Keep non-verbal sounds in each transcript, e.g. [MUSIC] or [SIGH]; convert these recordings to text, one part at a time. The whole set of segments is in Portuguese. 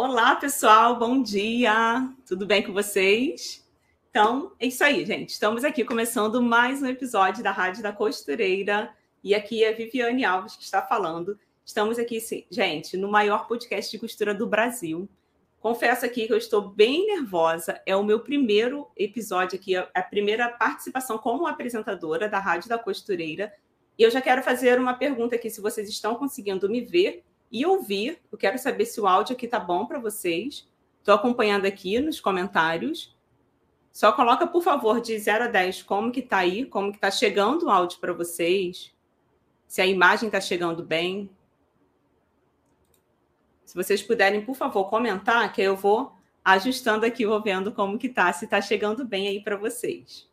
Olá, pessoal, bom dia! Tudo bem com vocês? Então, é isso aí, gente. Estamos aqui começando mais um episódio da Rádio da Costureira. E aqui é a Viviane Alves que está falando. Estamos aqui, gente, no maior podcast de costura do Brasil. Confesso aqui que eu estou bem nervosa. É o meu primeiro episódio aqui, a primeira participação como apresentadora da Rádio da Costureira. E eu já quero fazer uma pergunta aqui, se vocês estão conseguindo me ver e ouvir. Eu quero saber se o áudio aqui tá bom para vocês. Estou acompanhando aqui nos comentários. Só coloca, por favor, de 0 a 10 como que tá aí, como que tá chegando o áudio para vocês. Se a imagem está chegando bem. Se vocês puderem, por favor, comentar, que eu vou ajustando aqui, vou vendo como que tá, se está chegando bem aí para vocês.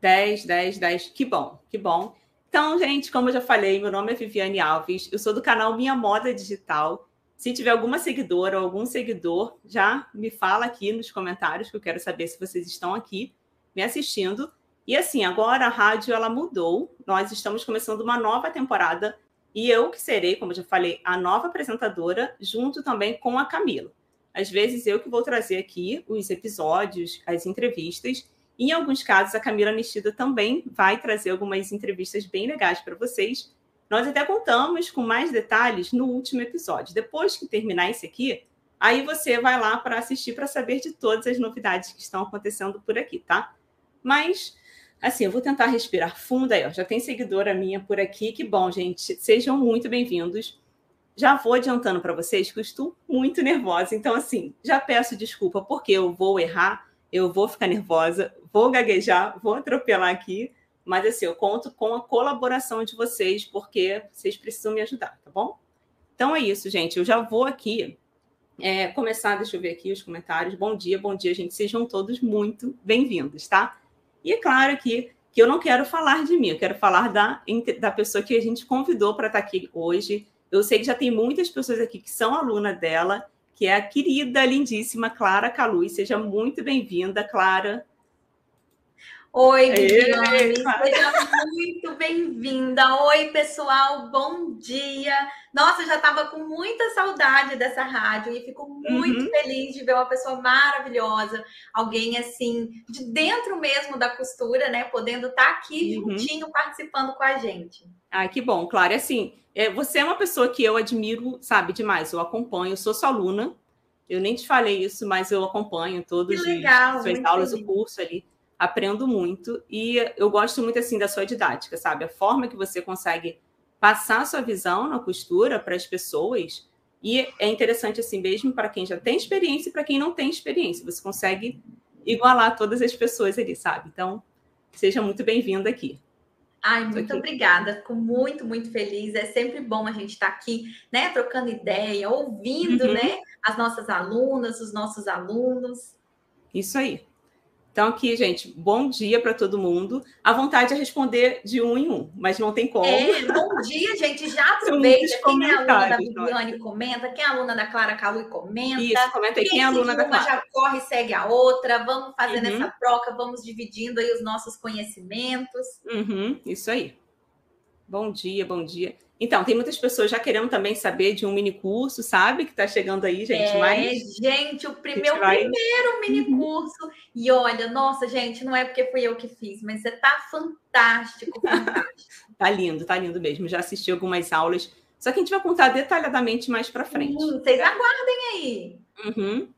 10, 10, 10. Que bom, que bom. Então, gente, como eu já falei, meu nome é Viviane Alves, eu sou do canal Minha Moda Digital. Se tiver alguma seguidora ou algum seguidor, já me fala aqui nos comentários, que eu quero saber se vocês estão aqui me assistindo. E assim, agora a rádio ela mudou. Nós estamos começando uma nova temporada e eu que serei, como eu já falei, a nova apresentadora, junto também com a Camila. Às vezes eu que vou trazer aqui os episódios, as entrevistas, em alguns casos, a Camila Nestida também vai trazer algumas entrevistas bem legais para vocês. Nós até contamos com mais detalhes no último episódio. Depois que terminar esse aqui, aí você vai lá para assistir para saber de todas as novidades que estão acontecendo por aqui, tá? Mas, assim, eu vou tentar respirar fundo aí, ó. Já tem seguidora minha por aqui. Que bom, gente. Sejam muito bem-vindos. Já vou adiantando para vocês que eu estou muito nervosa. Então, assim, já peço desculpa porque eu vou errar eu vou ficar nervosa, vou gaguejar, vou atropelar aqui, mas assim, eu conto com a colaboração de vocês, porque vocês precisam me ajudar, tá bom? Então é isso, gente. Eu já vou aqui é, começar, deixa eu ver aqui os comentários. Bom dia, bom dia, gente. Sejam todos muito bem-vindos, tá? E é claro que, que eu não quero falar de mim, eu quero falar da, da pessoa que a gente convidou para estar aqui hoje. Eu sei que já tem muitas pessoas aqui que são aluna dela que é a querida, lindíssima Clara Caluz. Seja muito bem-vinda, Clara. Oi, Viviane, seja muito bem-vinda. Oi, pessoal, bom dia. Nossa, eu já estava com muita saudade dessa rádio e fico muito uhum. feliz de ver uma pessoa maravilhosa, alguém assim, de dentro mesmo da costura, né? Podendo estar tá aqui uhum. juntinho participando com a gente. Ai, que bom, Clara. Assim, é, você é uma pessoa que eu admiro, sabe, demais. Eu acompanho, eu sou sua aluna. Eu nem te falei isso, mas eu acompanho todas as suas aulas, o curso ali. Aprendo muito e eu gosto muito assim da sua didática, sabe? A forma que você consegue passar a sua visão na costura para as pessoas. E é interessante assim mesmo para quem já tem experiência e para quem não tem experiência. Você consegue igualar todas as pessoas ali, sabe? Então, seja muito bem-vinda aqui. Ai, muito aqui. obrigada. Fico muito, muito feliz. É sempre bom a gente estar tá aqui, né, trocando ideia, ouvindo, uhum. né, as nossas alunas, os nossos alunos. Isso aí. Então, aqui, gente, bom dia para todo mundo. A vontade é responder de um em um, mas não tem como. É, bom dia, gente. Já [LAUGHS] aproveita. Quem é aluna da Viviane comenta, quem é aluna da Clara Calu comenta. Isso, comenta aí. Quem, quem é aluna da Clara? já corre e segue a outra. Vamos fazendo uhum. essa troca, vamos dividindo aí os nossos conhecimentos. Uhum, isso aí. Bom dia, bom dia. Então, tem muitas pessoas já querendo também saber de um mini curso, sabe? Que está chegando aí, gente. É, mas gente, o primeiro, vai... primeiro mini uhum. curso. E olha, nossa, gente, não é porque fui eu que fiz, mas você tá fantástico, fantástico. [LAUGHS] tá lindo, tá lindo mesmo. Já assisti algumas aulas. Só que a gente vai contar detalhadamente mais para frente. Hum, vocês aguardem aí. Uhum.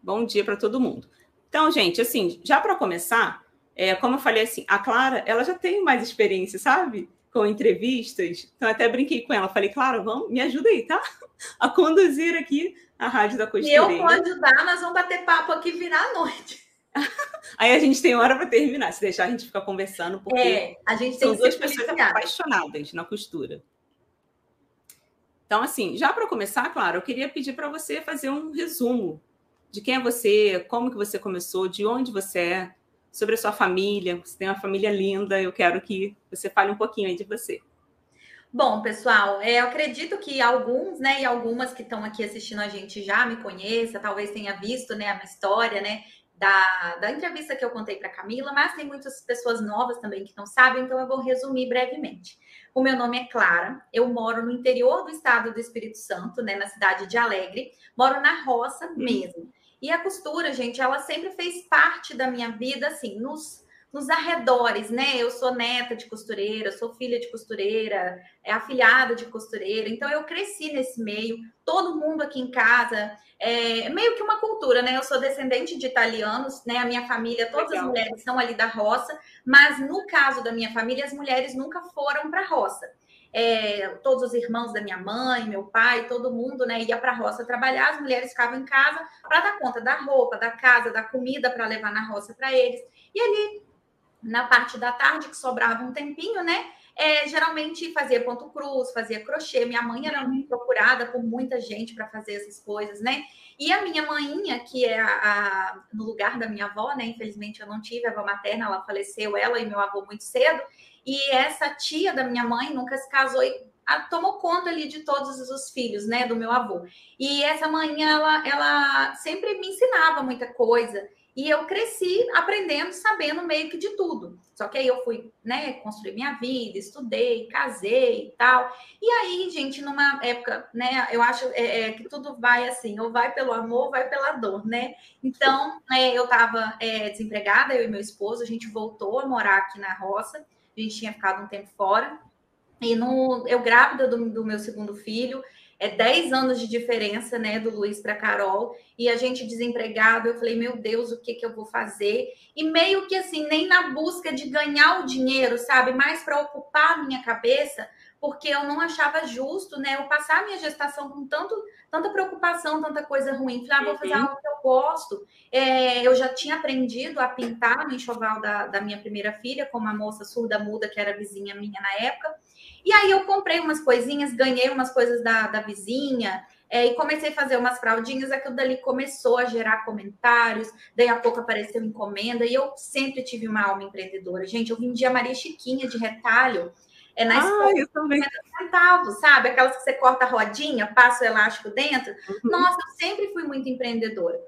Bom dia para todo mundo. Então, gente, assim, já para começar, é, como eu falei assim, a Clara, ela já tem mais experiência, sabe? Com entrevistas. Então, até brinquei com ela. Falei, claro, vamos, me ajuda aí, tá? [LAUGHS] A conduzir aqui a Rádio da Costureira. E eu vou ajudar, nós vamos bater papo aqui virar a noite. [LAUGHS] aí a gente tem hora para terminar. Se deixar, a gente fica conversando, porque é, a gente são duas pessoas apaixonadas na costura. Então, assim, já para começar, claro, eu queria pedir para você fazer um resumo de quem é você, como que você começou, de onde você é, sobre a sua família. Você tem uma família linda, eu quero que você fale um pouquinho aí de você. Bom, pessoal, é, eu acredito que alguns, né, e algumas que estão aqui assistindo a gente já me conheçam, talvez tenha visto, né, a minha história, né, da, da entrevista que eu contei para Camila, mas tem muitas pessoas novas também que não sabem, então eu vou resumir brevemente. O meu nome é Clara, eu moro no interior do estado do Espírito Santo, né, na cidade de Alegre, moro na roça mesmo. E a costura, gente, ela sempre fez parte da minha vida, assim, nos nos arredores, né? Eu sou neta de costureira, sou filha de costureira, é afilhada de costureira, então eu cresci nesse meio. Todo mundo aqui em casa é meio que uma cultura, né? Eu sou descendente de italianos, né? A minha família, todas Legal. as mulheres são ali da roça, mas no caso da minha família, as mulheres nunca foram para a roça. É, todos os irmãos da minha mãe, meu pai, todo mundo, né, ia para a roça trabalhar, as mulheres ficavam em casa para dar conta da roupa, da casa, da comida para levar na roça para eles. E ali na parte da tarde, que sobrava um tempinho, né? É, geralmente fazia ponto cruz, fazia crochê. Minha mãe era muito procurada por muita gente para fazer essas coisas, né? E a minha mãinha, que é a, a, no lugar da minha avó, né? Infelizmente eu não tive a avó materna, ela faleceu, ela e meu avô muito cedo. E essa tia da minha mãe nunca se casou e a, tomou conta ali de todos os filhos, né? Do meu avô. E essa mãe, ela, ela sempre me ensinava muita coisa. E eu cresci aprendendo, sabendo meio que de tudo. Só que aí eu fui, né, construir minha vida, estudei, casei e tal. E aí, gente, numa época, né, eu acho é, é, que tudo vai assim, ou vai pelo amor, ou vai pela dor, né? Então, é, eu estava é, desempregada, eu e meu esposo, a gente voltou a morar aqui na roça. A gente tinha ficado um tempo fora. E no, eu grávida do, do meu segundo filho, é 10 anos de diferença, né, do Luiz para Carol, e a gente desempregado, eu falei, meu Deus, o que que eu vou fazer? E meio que assim, nem na busca de ganhar o dinheiro, sabe, mais para ocupar a minha cabeça, porque eu não achava justo, né, eu passar a minha gestação com tanto, tanta preocupação, tanta coisa ruim. Falei, ah, vou fazer uhum. algo que eu gosto. É, eu já tinha aprendido a pintar no enxoval da, da minha primeira filha, com uma moça surda muda que era vizinha minha na época. E aí eu comprei umas coisinhas, ganhei umas coisas da, da vizinha, é, e comecei a fazer umas fraldinhas, aquilo dali começou a gerar comentários, daí a pouco apareceu encomenda, e eu sempre tive uma alma empreendedora. Gente, eu vendia Maria Chiquinha de retalho, é na ah, eu também. centavos, sabe? Aquelas que você corta a rodinha, passa o elástico dentro. Uhum. Nossa, eu sempre fui muito empreendedora.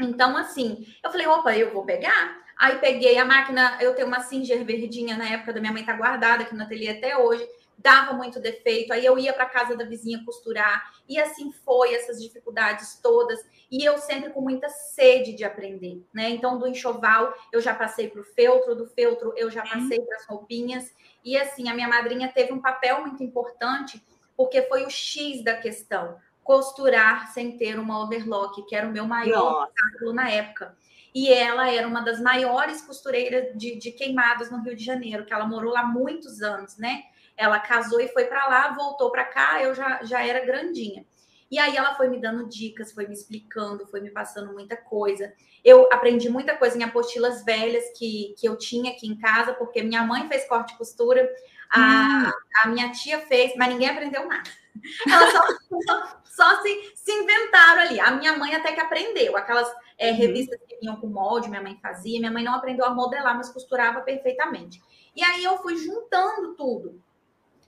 Então, assim, eu falei, opa, eu vou pegar. Aí peguei a máquina, eu tenho uma Singer verdinha na época da minha mãe, tá guardada aqui no ateliê até hoje dava muito defeito, aí eu ia para casa da vizinha costurar, e assim foi, essas dificuldades todas, e eu sempre com muita sede de aprender, né? Então, do enxoval, eu já passei para o feltro, do feltro, eu já passei para as roupinhas, e assim, a minha madrinha teve um papel muito importante, porque foi o X da questão, costurar sem ter uma overlock, que era o meu maior obstáculo na época. E ela era uma das maiores costureiras de, de queimados no Rio de Janeiro, que ela morou lá muitos anos, né? Ela casou e foi para lá, voltou para cá, eu já, já era grandinha. E aí ela foi me dando dicas, foi me explicando, foi me passando muita coisa. Eu aprendi muita coisa em apostilas velhas que, que eu tinha aqui em casa, porque minha mãe fez corte e costura, a, hum. a minha tia fez, mas ninguém aprendeu nada. [LAUGHS] Elas só, só, só, se, se inventaram ali. A minha mãe até que aprendeu, aquelas é, revistas que vinham com molde, minha mãe fazia. Minha mãe não aprendeu a modelar, mas costurava perfeitamente. E aí eu fui juntando tudo.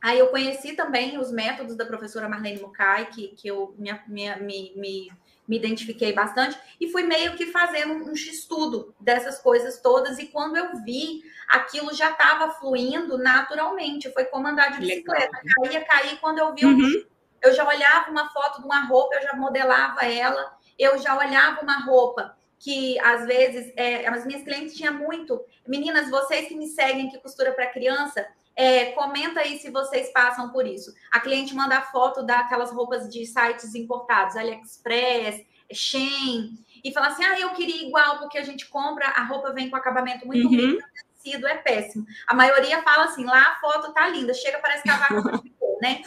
Aí eu conheci também os métodos da professora Marlene Mukai, que, que eu me, me, me, me identifiquei bastante, e fui meio que fazendo um estudo dessas coisas todas, e quando eu vi, aquilo já estava fluindo naturalmente, foi como andar de bicicleta, caía, caía, quando eu vi, uhum. eu já olhava uma foto de uma roupa, eu já modelava ela, eu já olhava uma roupa que às vezes é, as minhas clientes tinham muito. Meninas, vocês que me seguem que costura para criança, é, comenta aí se vocês passam por isso. A cliente manda foto daquelas roupas de sites importados, AliExpress, Shein, e fala assim: ah, eu queria igual, porque a gente compra, a roupa vem com acabamento muito uhum. ruim, o tecido é péssimo. A maioria fala assim: lá a foto tá linda, chega, parece cavaco ficou, né?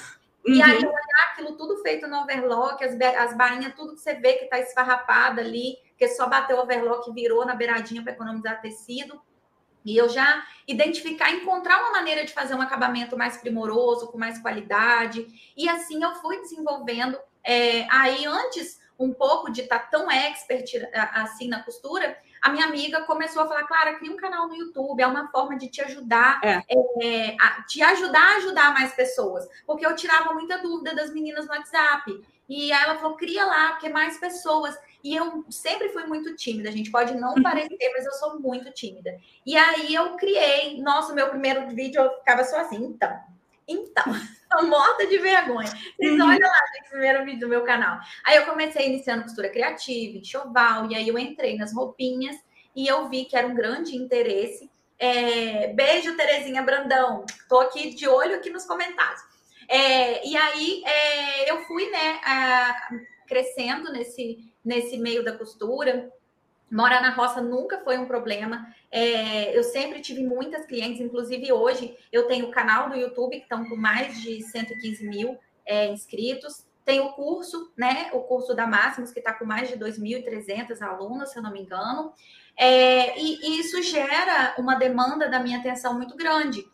Uhum. E aí, olhar aquilo tudo feito no overlock, as, as bainhas, tudo que você vê que tá esfarrapada ali, que só bateu o overlock e virou na beiradinha para economizar tecido. E eu já identificar, encontrar uma maneira de fazer um acabamento mais primoroso, com mais qualidade. E assim eu fui desenvolvendo. É, aí, antes um pouco de estar tá tão expert assim na costura, a minha amiga começou a falar, Clara, cria um canal no YouTube, é uma forma de te ajudar, é. É, a, te ajudar a ajudar mais pessoas. Porque eu tirava muita dúvida das meninas no WhatsApp. E aí ela falou, cria lá, porque mais pessoas. E eu sempre fui muito tímida, a gente pode não uhum. parecer, mas eu sou muito tímida. E aí eu criei, nossa, meu primeiro vídeo eu ficava só assim, então, então, [LAUGHS] tô morta de vergonha. Vocês uhum. olham lá no primeiro vídeo do meu canal. Aí eu comecei iniciando costura criativa, enxoval, e aí eu entrei nas roupinhas e eu vi que era um grande interesse. É, beijo, Terezinha Brandão. Tô aqui de olho aqui nos comentários. É, e aí é, eu fui, né, a, crescendo nesse, nesse meio da costura. Morar na roça nunca foi um problema. É, eu sempre tive muitas clientes, inclusive hoje eu tenho o canal do YouTube que estão com mais de 115 mil é, inscritos. Tem o curso, né? O curso da Máximos, que está com mais de 2.300 alunos, se eu não me engano. É, e, e isso gera uma demanda da minha atenção muito grande.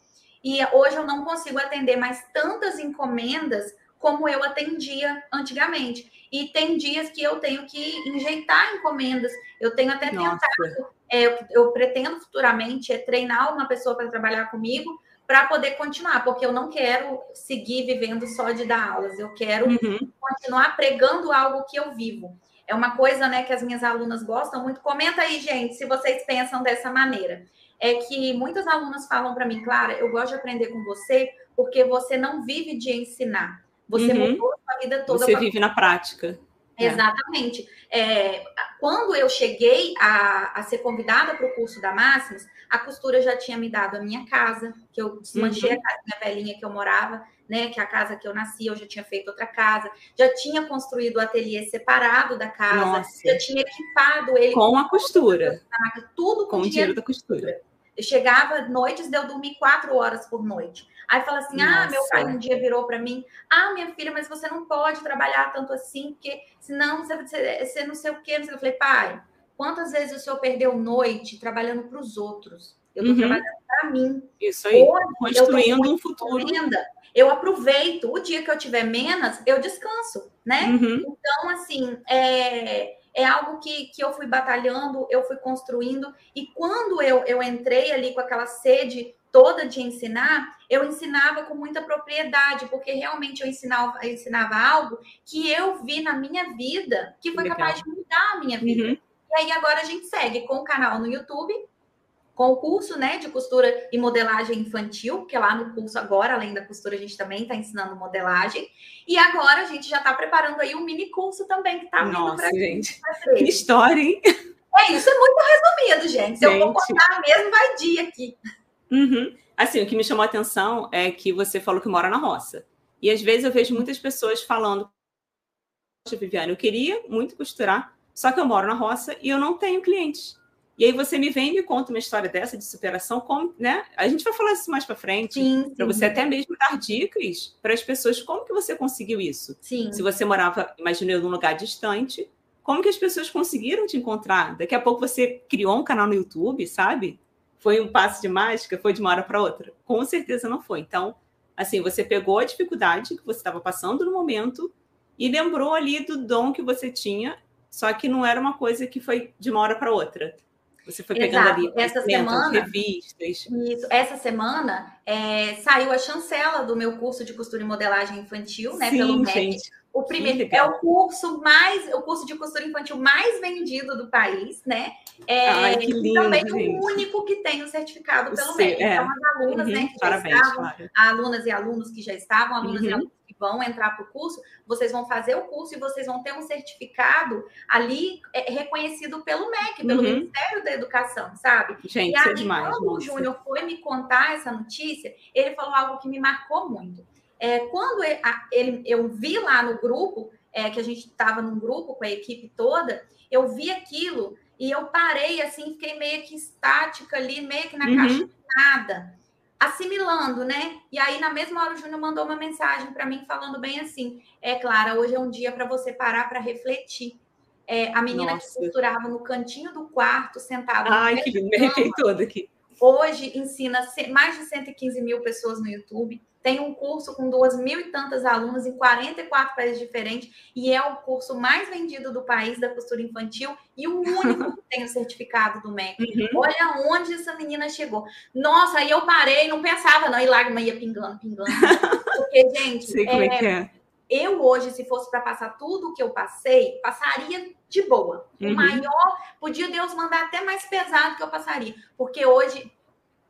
E hoje eu não consigo atender mais tantas encomendas como eu atendia antigamente. E tem dias que eu tenho que enjeitar encomendas. Eu tenho até Nossa. tentado, é, eu, eu, pretendo futuramente é treinar uma pessoa para trabalhar comigo para poder continuar, porque eu não quero seguir vivendo só de dar aulas, eu quero uhum. continuar pregando algo que eu vivo. É uma coisa né, que as minhas alunas gostam muito. Comenta aí, gente, se vocês pensam dessa maneira. É que muitas alunas falam para mim, Clara, eu gosto de aprender com você porque você não vive de ensinar você uhum. mudou a vida toda. Você vive na prática. É. Exatamente. É, quando eu cheguei a, a ser convidada para o curso da Máximos, a costura já tinha me dado a minha casa, que eu desmanchei uhum. a casa velhinha que eu morava, né? Que é a casa que eu nasci, eu já tinha feito outra casa, já tinha construído o ateliê separado da casa, Nossa. já tinha equipado ele com a costura. Tudo com, com o dinheiro da costura. Eu chegava noites de eu dormir quatro horas por noite. Aí fala assim: Nossa. ah, meu pai um dia virou para mim: ah, minha filha, mas você não pode trabalhar tanto assim, porque senão você, você, você não sei o quê. Eu falei, pai, quantas vezes o senhor perdeu noite trabalhando para os outros? Eu estou uhum. trabalhando para mim. Isso aí, Hoje, construindo um futuro. Renda. Eu aproveito. O dia que eu tiver menos, eu descanso, né? Uhum. Então, assim, é, é algo que, que eu fui batalhando, eu fui construindo. E quando eu, eu entrei ali com aquela sede toda de ensinar, eu ensinava com muita propriedade, porque realmente eu ensinava, eu ensinava algo que eu vi na minha vida, que foi Legal. capaz de mudar a minha vida. Uhum. E aí agora a gente segue com o canal no YouTube, com o curso né, de costura e modelagem infantil, que lá no curso agora, além da costura, a gente também está ensinando modelagem. E agora a gente já está preparando aí um mini curso também que está vindo Nossa, gente. Que história, hein? É isso, é muito resumido, gente. Se gente. eu vou contar mesmo, vai dia aqui. Uhum. Assim, o que me chamou a atenção é que você falou que mora na roça. E às vezes eu vejo muitas pessoas falando: Poxa, Viviane, eu queria muito costurar, só que eu moro na roça e eu não tenho clientes. E aí você me vem e me conta uma história dessa de superação, como, né? A gente vai falar isso mais para frente, para você até mesmo dar dicas para as pessoas como que você conseguiu isso. Sim. Se você morava, imagina, num lugar distante, como que as pessoas conseguiram te encontrar? Daqui a pouco você criou um canal no YouTube, sabe? Foi um passo de mágica? Foi de uma hora para outra? Com certeza não foi. Então, assim, você pegou a dificuldade que você estava passando no momento e lembrou ali do dom que você tinha, só que não era uma coisa que foi de uma hora para outra. Você foi pegando Exato. ali essa semana, revistas. Isso. Essa semana é, saiu a chancela do meu curso de costura e modelagem infantil, né? Sim, pelo MEC. O primeiro é o curso mais, o curso de costura infantil mais vendido do país, né? É, Ai, que lindo, também gente. o único que tem o certificado pelo MEC. É. Então, as alunas, uhum, né, que parabéns, já estavam, claro. alunas e alunos que já estavam, alunas uhum. e alunos vão entrar para o curso, vocês vão fazer o curso e vocês vão ter um certificado ali é, reconhecido pelo MEC, pelo Uhum. Ministério da Educação, sabe? Gente, E é aí, demais. quando o nossa. Júnior foi me contar essa notícia, ele falou algo que me marcou muito. É, quando ele, a- ele- eu vi lá no grupo, é, que a gente estava num grupo com a equipe toda, eu vi aquilo e eu parei assim, fiquei meio que estática ali, meio que na Uhum. caixa de nada, assimilando, né? E aí, na mesma hora, o Júnior mandou uma mensagem para mim falando bem assim: É, Clara, hoje é um dia para você parar para refletir. É, a menina Nossa. que costurava no cantinho do quarto, sentada. Ai, que lindo, me arrepiei toda aqui. Hoje ensina mais de 115 mil pessoas no YouTube. Tem um curso com duas mil e tantas alunas em 44 países diferentes e é o curso mais vendido do país da costura infantil e o [LAUGHS] único que tem o certificado do MEC. Uhum. Olha onde essa menina chegou. Nossa, aí eu parei, não pensava não, e lágrima ia pingando, pingando. [LAUGHS] Porque, gente, Sei como é, é é. Eu hoje, se fosse para passar tudo o que eu passei, passaria de boa. Uhum. O maior, podia Deus mandar até mais pesado que eu passaria. Porque hoje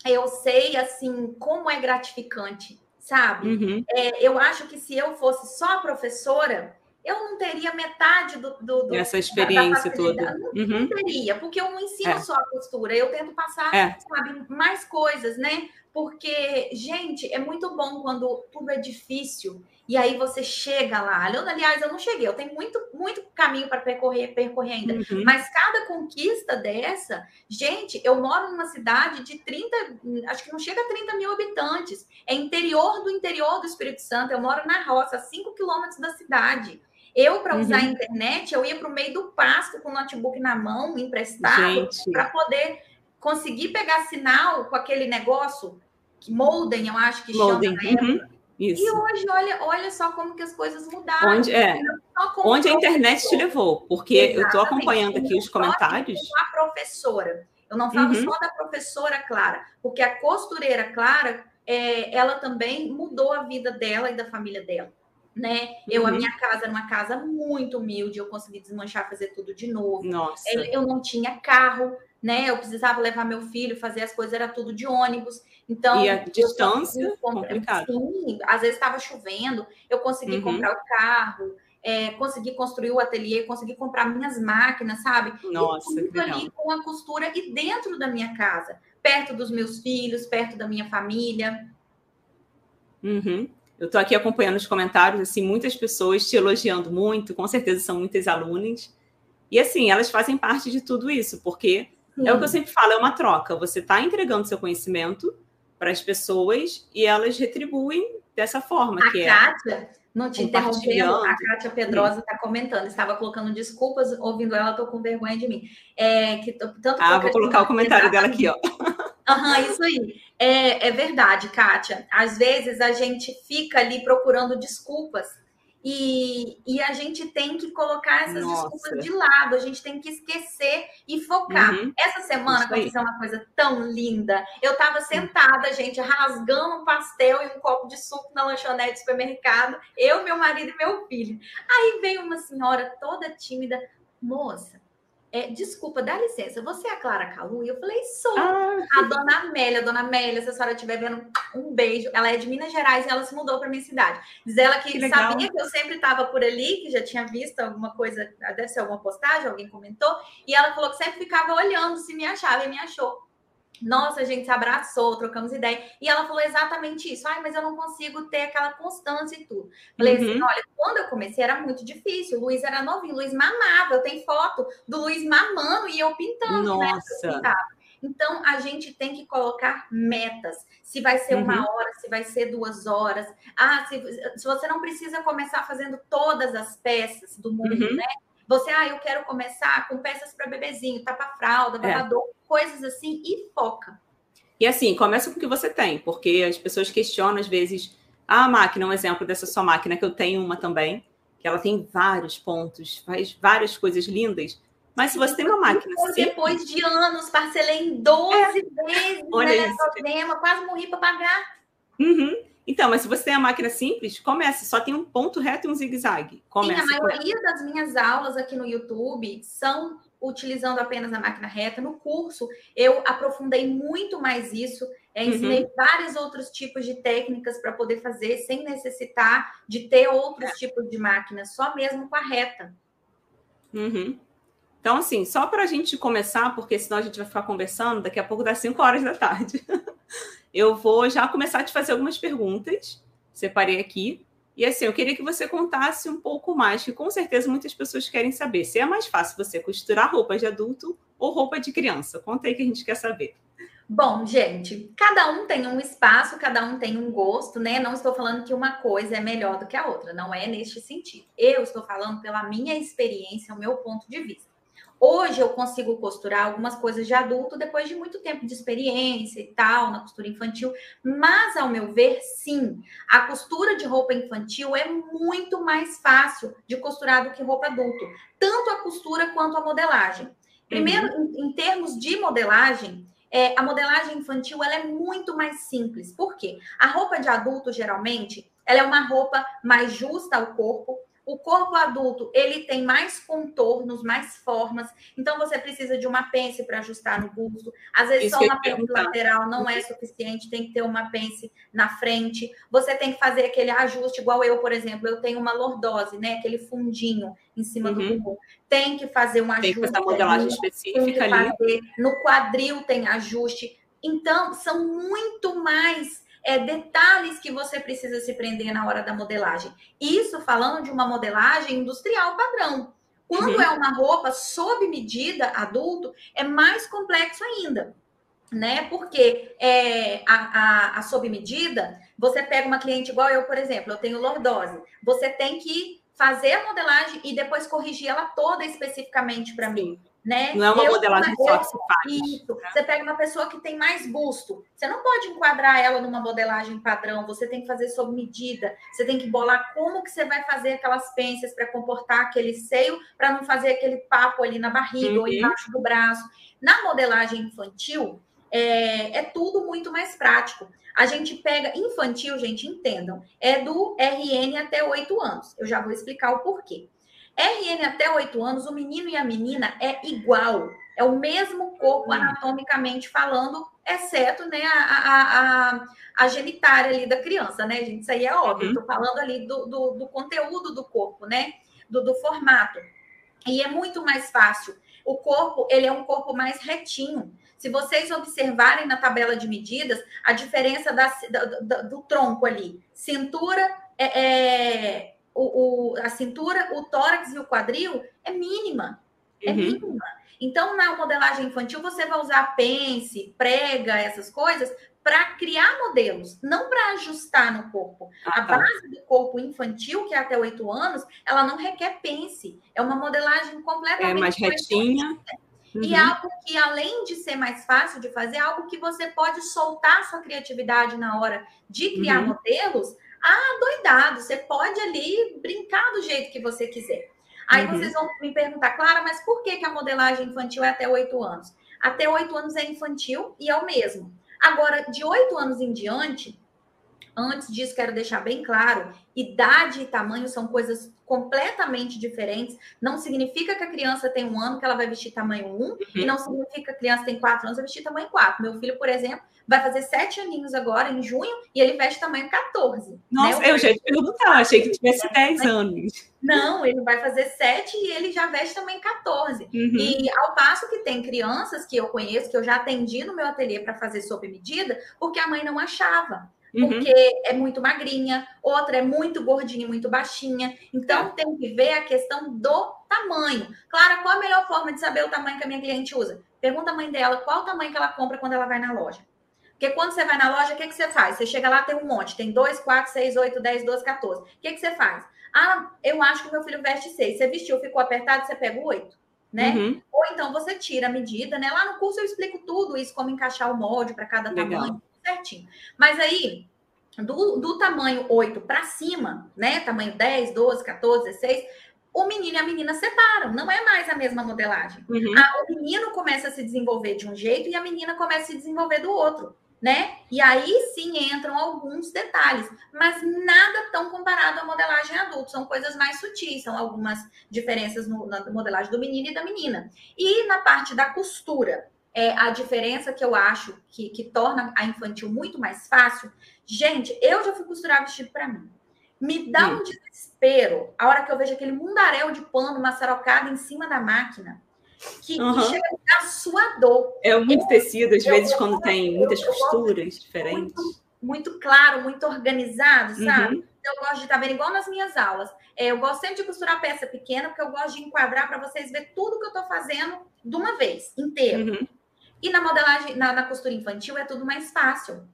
eu sei, assim, como é gratificante sabe? Uhum. É, eu acho que se eu fosse só professora, eu não teria metade do, do, do essa experiência da, da toda. Não, uhum. não, teria, porque eu não ensino é. só a costura, eu tento passar, é. sabe, mais coisas, né? Porque, gente, é muito bom quando tudo é difícil e aí você chega lá. Aliás, eu não cheguei, eu tenho muito, muito caminho para percorrer, percorrer ainda. Uhum. Mas cada conquista dessa, gente, eu moro numa cidade de 30, acho que não chega a 30 mil habitantes. É interior do interior do Espírito Santo. Eu moro na roça, a 5 quilômetros da cidade. Eu, para usar uhum. a internet, eu ia para o meio do pasto com o notebook na mão, emprestado, para poder conseguir pegar sinal com aquele negócio, que Molden, eu acho que chama. Uhum. Isso. E hoje, olha, olha só como que as coisas mudaram. Onde, é, onde a internet te levou, porque Exatamente. eu estou acompanhando aqui os comentários. A professora. Eu não falo uhum. só da professora Clara, porque a costureira Clara, é, ela também mudou a vida dela e da família dela. Né? Eu, uhum. a minha casa era uma casa muito humilde, eu consegui desmanchar, fazer tudo de novo. Nossa. Eu não tinha carro, né? Eu precisava levar meu filho, fazer as coisas, era tudo de ônibus. Então, e a distância complicado. Sim, às vezes estava chovendo, eu consegui uhum. comprar o carro, é, consegui construir o ateliê, consegui comprar minhas máquinas, sabe? Nossa, e tudo ali com a costura e dentro da minha casa, perto dos meus filhos, perto da minha família. Uhum. Eu estou aqui acompanhando os comentários, assim, muitas pessoas te elogiando muito, com certeza são muitas alunas. E assim, elas fazem parte de tudo isso, porque Sim. é o que eu sempre falo, é uma troca. Você está entregando seu conhecimento para as pessoas e elas retribuem dessa forma. A que é Kátia, é não te interrompendo, a Kátia Pedrosa está comentando, estava colocando desculpas, ouvindo ela, estou com vergonha de mim. É, que, tanto ah, vou colocar o comentário dela aqui, ó. [LAUGHS] Aham, uhum, isso aí. É, é verdade, Kátia. Às vezes a gente fica ali procurando desculpas e, e a gente tem que colocar essas Nossa. desculpas de lado, a gente tem que esquecer e focar. Uhum. Essa semana aconteceu uma coisa tão linda. Eu estava sentada, gente, rasgando um pastel e um copo de suco na lanchonete do supermercado, eu, meu marido e meu filho. Aí veio uma senhora toda tímida, moça, é, desculpa, dá licença, você é a Clara Calu? E eu falei, sou. Ah. A dona Amélia, dona Amélia, se a senhora estiver vendo, um beijo. Ela é de Minas Gerais e ela se mudou para minha cidade. Diz ela que, que sabia que eu sempre estava por ali, que já tinha visto alguma coisa, deve ser alguma postagem, alguém comentou, e ela falou que sempre ficava olhando se me achava e me achou. Nossa, a gente se abraçou, trocamos ideia. E ela falou exatamente isso. Ai, mas eu não consigo ter aquela constância e tudo. Falei assim, uhum. assim: olha, quando eu comecei era muito difícil. O Luiz era novinho, o Luiz mamava. Eu tenho foto do Luiz mamando e eu pintando. Né? Nossa. Né? Então, a gente tem que colocar metas. Se vai ser uhum. uma hora, se vai ser duas horas. Ah, se, se, você não precisa começar fazendo todas as peças do mundo, uhum. né? Você, ah, eu quero começar com peças para bebezinho, tapa-fralda, é. babador, é. coisas assim, e foca. E assim, começa com o que você tem, porque as pessoas questionam às vezes, ah, a máquina, um exemplo dessa sua máquina, que eu tenho uma também, que ela tem vários pontos, faz várias coisas lindas. Mas se você tem uma máquina. Depois de anos, parcelei em 12 é. vezes, Olha né? Problema, quase morri para pagar. Uhum. Então, mas se você tem a máquina simples, comece. Só tem um ponto reto e um zigue-zague. Sim, a maioria das minhas aulas aqui no YouTube são utilizando apenas a máquina reta. No curso, eu aprofundei muito mais isso. É, ensinei uhum. vários outros tipos de técnicas para poder fazer sem necessitar de ter outros é. tipos de máquinas, só mesmo com a reta. Uhum. Então, assim, só para a gente começar, porque senão a gente vai ficar conversando, daqui a pouco dá 5 horas da tarde. [LAUGHS] eu vou já começar a te fazer algumas perguntas. Separei aqui. E assim, eu queria que você contasse um pouco mais, que com certeza muitas pessoas querem saber se é mais fácil você costurar roupa de adulto ou roupa de criança. Conta aí que a gente quer saber. Bom, gente, cada um tem um espaço, cada um tem um gosto, né? Não estou falando que uma coisa é melhor do que a outra, não é neste sentido. Eu estou falando pela minha experiência, o meu ponto de vista. Hoje eu consigo costurar algumas coisas de adulto depois de muito tempo de experiência e tal, na costura infantil, mas ao meu ver, sim, a costura de roupa infantil é muito mais fácil de costurar do que roupa adulto, tanto a costura quanto a modelagem. Primeiro, uhum. em, em, termos de modelagem, é, a modelagem infantil ela é muito mais simples. Por quê? A roupa de adulto, geralmente, ela é uma roupa mais justa ao corpo, o corpo adulto, ele tem mais contornos, mais formas. Então, você precisa de uma pence para ajustar no busto. Às vezes, Isso só uma pence lateral não é suficiente. Tem que ter uma pence na frente. Você tem que fazer aquele ajuste, igual eu, por exemplo. Eu tenho uma lordose, né? Aquele fundinho em cima uhum. do bumbum. Tem que fazer um ajuste. Tem que fazer modelagem específica ali. Fazer. No quadril tem ajuste. Então, são muito mais é, detalhes que você precisa se prender na hora da modelagem. Isso falando de uma modelagem industrial padrão. Quando uhum. é uma roupa sob medida adulto, é mais complexo ainda, né? Porque é, a, a, a sob medida, você pega uma cliente igual eu, por exemplo, eu tenho lordose. Você tem que fazer a modelagem e depois corrigir ela toda especificamente para mim né? Não é uma eu, modelagem só que se faz. Isso. Né? Você pega uma pessoa que tem mais busto, você não pode enquadrar ela numa modelagem padrão, você tem que fazer sob medida, você tem que bolar como que você vai fazer aquelas pênsias para comportar aquele seio, para não fazer aquele papo ali na barriga uhum. ou embaixo do braço. Na modelagem infantil, é, é tudo muito mais prático. A gente pega infantil, gente, entendam, é do RN até 8 anos. Eu já vou explicar o porquê. RN até 8 anos, o menino e a menina é igual. É o mesmo corpo hum. anatomicamente falando, exceto né, a, a, a, a genitária ali da criança, né, gente? Isso aí é óbvio. Estou uhum. falando ali do, do, do, conteúdo do corpo, né? Do, do formato. E é muito mais fácil. O corpo, ele é um corpo mais retinho. Se vocês observarem na tabela de medidas, a diferença da, da, do tronco ali, cintura é, é o, o, a cintura, o tórax e o quadril é mínima. É uhum. mínima. Então, na modelagem infantil, você vai usar pence, prega, essas coisas, para criar modelos, não para ajustar no corpo. Ah, a tá. base do corpo infantil, que é até oito anos, ela não requer pence. É uma modelagem completamente. É mais retinha. Uhum. E algo que, além de ser mais fácil de fazer, é algo que você pode soltar sua criatividade na hora de criar uhum. modelos ah, doidado, você pode ali brincar do jeito que você quiser. Aí uhum. vocês vão me perguntar, Clara, mas por que, que a modelagem infantil é até oito anos? Até oito anos é infantil e é o mesmo. Agora, de oito anos em diante, antes disso, quero deixar bem claro: idade e tamanho são coisas completamente diferentes. Não significa que a criança tem um ano que ela vai vestir tamanho 1, uhum. e não significa que a criança tem quatro anos vai vestir tamanho 4. Meu filho, por exemplo, vai fazer sete aninhos agora, em junho, e ele veste tamanho 14. Né? Nossa, né? eu já ia perguntar, achei que tivesse 10 anos. Não, ele vai fazer sete e ele já veste também 14. Uhum. E ao passo que tem crianças que eu conheço, que eu já atendi no meu ateliê para fazer sob medida, porque a mãe não achava. Uhum. Porque é muito magrinha, outra é muito gordinha, muito baixinha. Então, é. tem que ver a questão do tamanho. Clara, qual a melhor forma de saber o tamanho que a minha cliente usa? Pergunta a mãe dela qual o tamanho que ela compra quando ela vai na loja. Porque quando você vai na loja, o que, que você faz? Você chega lá, tem um monte. Tem 2, 4, 6, 8, 10, 12, 14. O que, que você faz? Ah, eu acho que meu filho veste 6. Você vestiu, ficou apertado, você pega o 8. Né? Uhum. Ou então você tira a medida, né? Lá no curso eu explico tudo isso, como encaixar o molde para cada Legal. tamanho, certinho. Mas aí, do, do tamanho 8 para cima, né? Tamanho 10, 12, 14, 16, o menino e a menina separam, não é mais a mesma modelagem. Uhum. A, o menino começa a se desenvolver de um jeito e a menina começa a se desenvolver do outro né? E aí sim entram alguns detalhes, mas nada tão comparado à modelagem adulta, são coisas mais sutis, são algumas diferenças no, na modelagem do menino e da menina. E na parte da costura, é, a diferença que eu acho que, que torna a infantil muito mais fácil, gente, eu já fui costurar vestido para mim. Me dá um desespero a hora que eu vejo aquele mundaréu de pano maçarocado em cima da máquina que, uhum. que chega a sua dor. É muito eu, tecido, às eu, vezes, eu, quando tem muitas costuras diferentes. Muito, muito, claro, muito organizado, sabe? Uhum. Eu gosto de estar tá vendo igual nas minhas aulas. É, eu gosto sempre de costurar peça pequena, porque eu gosto de enquadrar para vocês ver tudo que eu estou fazendo de uma vez, inteiro. Uhum. E na modelagem, na, na, costura infantil, é tudo mais fácil.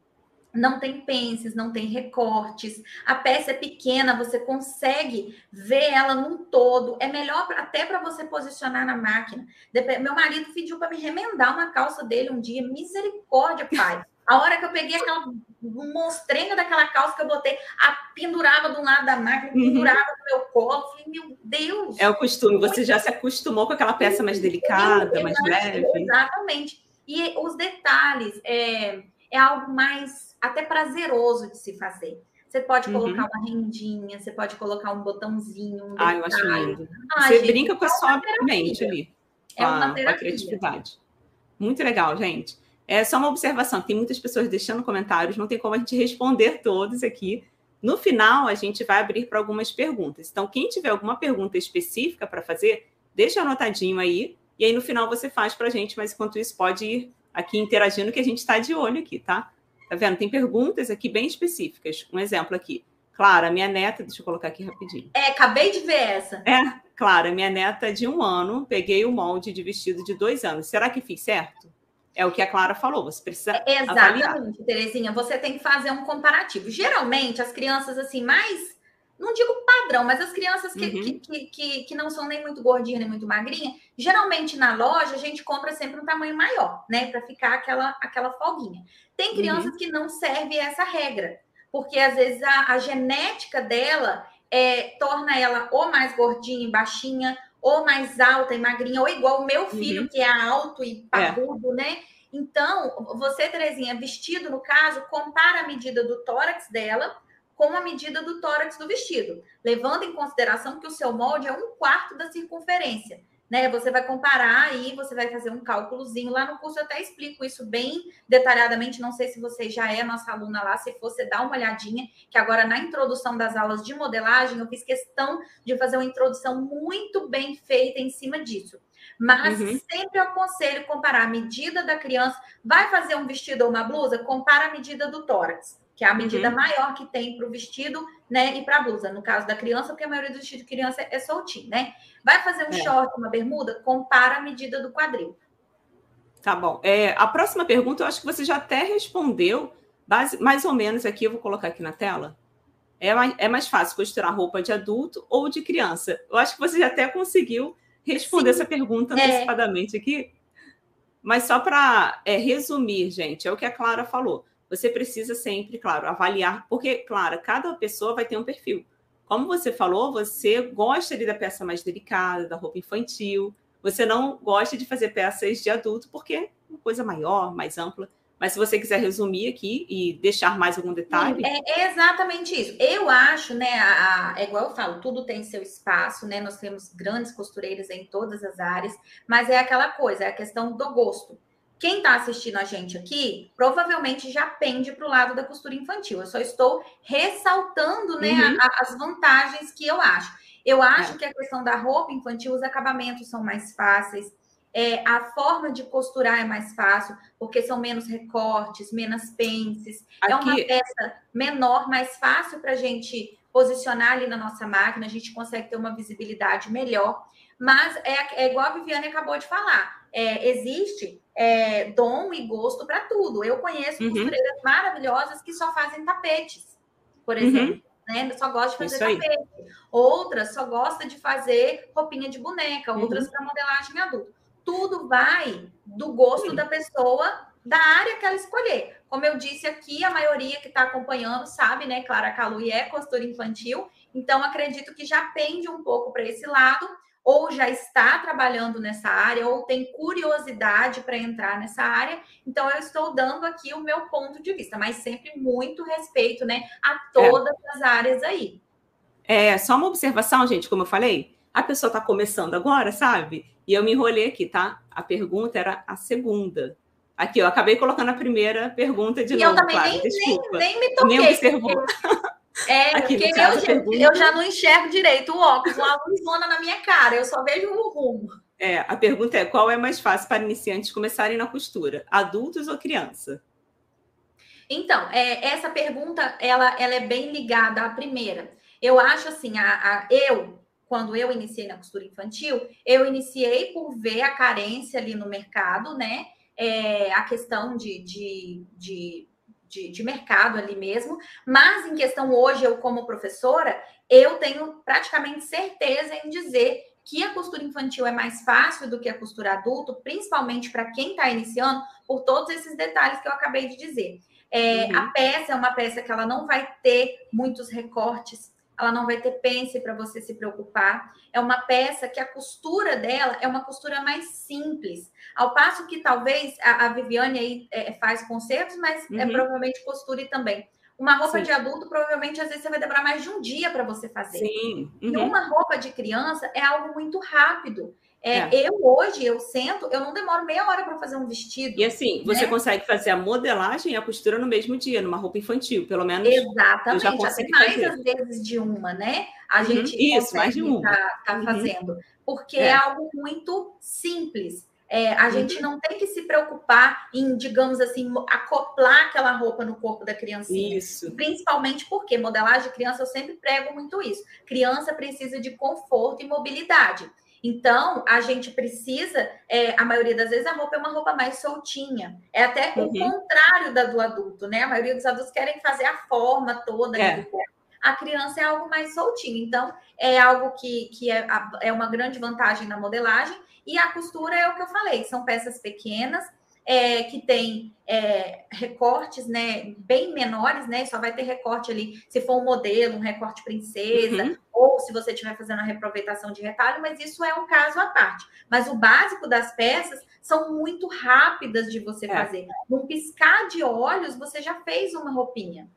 não tem pences, não tem recortes, a peça é pequena, você consegue ver ela num todo. É melhor até para você posicionar na máquina. Meu marido pediu para me remendar uma calça dele um dia, misericórdia, pai. A hora que eu peguei aquela monstrenga daquela calça que eu botei, a pendurava do lado da máquina, uhum. pendurava uhum. no meu colo. Falei, meu Deus! É o costume, você já se acostumou com aquela peça mais delicada, mais leve. Exatamente. E os detalhes, é, é algo mais até prazeroso de se fazer. Você pode uhum. colocar uhum. uma rendinha, você pode colocar um botãozinho. Um ah, eu acho lindo. Ah, você gente, brinca com a é sua mente ali, é a, com a criatividade. Muito legal, gente. É só uma observação, tem muitas pessoas deixando comentários, não tem como a gente responder todos aqui. No final, a gente vai abrir para algumas perguntas. Então, quem tiver alguma pergunta específica para fazer, deixa anotadinho aí, e aí no final você faz para a gente, mas enquanto isso pode ir aqui interagindo, que a gente está de olho aqui, tá? Tá vendo? Tem perguntas aqui bem específicas. Um exemplo aqui. Clara, minha neta, deixa eu colocar aqui rapidinho. É, acabei de ver essa. É, Clara, minha neta de um ano, peguei o molde de vestido de dois anos. Será que fiz certo? É o que a Clara falou, você precisa. Exatamente, avaliar. Terezinha. Você tem que fazer um comparativo. Geralmente, as crianças assim, mais. Não digo padrão, mas as crianças que, uhum. que, que, que, não são nem muito gordinhas nem muito magrinhas, geralmente na loja a gente compra sempre um tamanho maior, né? Para ficar aquela, aquela folguinha. Tem uhum. crianças uhum. que não serve essa regra, porque às vezes a, a genética dela é, torna ela ou mais gordinha e baixinha, ou mais alta e magrinha, ou igual o meu filho, uhum. que é alto e é. parrudo, é. né? Então, você, Terezinha, vestido, no caso, compara a medida do tórax dela com a medida do tórax do vestido, levando em consideração que o seu molde é um quarto da circunferência né? Você vai comparar aí, você vai fazer um cálculozinho. Lá no curso eu até explico isso bem detalhadamente. Não sei se você já é nossa aluna lá, se você dá uma olhadinha, que agora na introdução das aulas de modelagem, eu fiz questão de fazer uma introdução muito bem feita em cima disso. Mas uhum. sempre eu aconselho comparar a medida da criança. Vai fazer um vestido ou uma blusa? Compara a medida do tórax que é a medida uhum. maior que tem para o vestido, né, e para a blusa. No caso da criança, porque a maioria do vestido de criança é soltinho, né? Vai fazer um é. short, uma bermuda, compara a medida do quadril. Tá bom. É, a próxima pergunta, eu acho que você já até respondeu, base, mais ou menos aqui, eu vou colocar aqui na tela. É mais, é mais fácil costurar roupa de adulto ou de criança? Eu acho que você já até conseguiu responder Sim. essa pergunta é. antecipadamente é. aqui. Mas só para é, resumir, gente, é o que a Clara falou você precisa sempre, claro, avaliar, porque, claro, cada pessoa vai ter um perfil. Como você falou, você gosta ali da peça mais delicada, da roupa infantil, você não gosta de fazer peças de adulto porque é uma coisa maior, mais ampla. Mas se você quiser resumir aqui e deixar mais algum detalhe. É, exatamente isso. Eu acho, né? A, a, é igual eu falo, tudo tem seu espaço, né? Nós temos grandes costureiras em todas as áreas, mas é aquela coisa, é a questão do gosto. Quem está assistindo a gente aqui provavelmente já pende para o lado da costura infantil. Eu só estou ressaltando né, uhum. a, as vantagens que eu acho. Eu acho é. que a questão da roupa infantil, os acabamentos são mais fáceis. É, a forma de costurar é mais fácil, porque são menos recortes, menos pences. Aqui... É uma peça menor, mais fácil para a gente posicionar ali na nossa máquina, a gente consegue ter uma visibilidade melhor. Mas é, é igual a Viviane acabou de falar é, existe é, dom e gosto para tudo. Eu conheço uhum. costureiras maravilhosas que só fazem tapetes, por uhum. exemplo. Uhum. Né? Só gosta de fazer tapete. Outras só gosta de fazer roupinha de boneca, uhum. outras para modelagem adulta. Tudo vai do gosto da pessoa, da área que ela escolher. Como eu disse aqui, a maioria que está acompanhando sabe, né? Clara Calui é costura infantil, então acredito que já pende um pouco para esse lado ou já está trabalhando nessa área, ou tem curiosidade para entrar nessa área. Então, eu estou dando aqui o meu ponto de vista, mas sempre muito respeito né, a todas é. as áreas aí. É, só uma observação, gente, como eu falei, a pessoa está começando agora, sabe? E eu me enrolei aqui, tá? A pergunta era a segunda. Aqui, eu acabei colocando a primeira pergunta de e novo. Eu também claro, nem, nem, nem, me toquei. Nem observou. Porque... É, Aqui, porque eu, eu, já não enxergo direito o óculos, uma luzona na minha cara, eu só vejo o rumo. É, a pergunta é: qual é mais fácil para iniciantes começarem na costura, adultos ou criança? Então, é, essa pergunta ela, ela é bem ligada à primeira. Eu acho assim, a, a, eu, quando eu iniciei na costura infantil, eu iniciei por ver a carência ali no mercado, né? É, a questão de, de, de de, de, mercado ali mesmo, mas em questão hoje, eu como professora, eu tenho praticamente certeza em dizer que a costura infantil é mais fácil do que a costura adulto, principalmente para quem está iniciando, por todos esses detalhes que eu acabei de dizer. É, uhum. A peça é uma peça que ela não vai ter muitos recortes, ela não vai ter pence para você se preocupar. É uma peça que a costura dela é uma costura mais simples. Ao passo que talvez a, a Viviane aí é, faz concertos, mas é uhum. é provavelmente costure também. Uma roupa Sim. de adulto, provavelmente, às vezes você vai demorar mais de um dia para você fazer. Sim. Uhum. E uma roupa de criança é algo muito rápido. É, é. Eu hoje, eu sento, eu não demoro meia hora para fazer um vestido. E assim, você né? consegue fazer a modelagem e a costura no mesmo dia, numa roupa infantil, pelo menos. Exatamente, eu já até mais fazer. às vezes de uma, né? A uhum. gente Isso, mais de uma. tá, tá uhum. fazendo. Porque é. é algo muito simples. É, a uhum. gente não tem que se preocupar em, digamos assim, acoplar aquela roupa no corpo da criancinha. Isso. Principalmente porque modelagem de criança, eu sempre prego muito isso. Criança precisa de conforto e mobilidade. Então, a gente precisa, é, a maioria das vezes, a roupa é uma roupa mais soltinha. É até uhum. o contrário da do adulto, né? A maioria dos adultos querem fazer a forma toda é. do corpo. A criança é algo mais soltinho. Então, é algo que, que é, é uma grande vantagem na modelagem. E a costura é o que eu falei, são peças pequenas é, que tem é, recortes, né, bem menores, né? Só vai ter recorte ali, se for um modelo, um recorte princesa, uhum. ou se você estiver fazendo a reaproveitação de retalho, mas isso é um caso à parte. Mas o básico das peças são muito rápidas de você é. fazer. Num piscar de olhos, você já fez uma roupinha.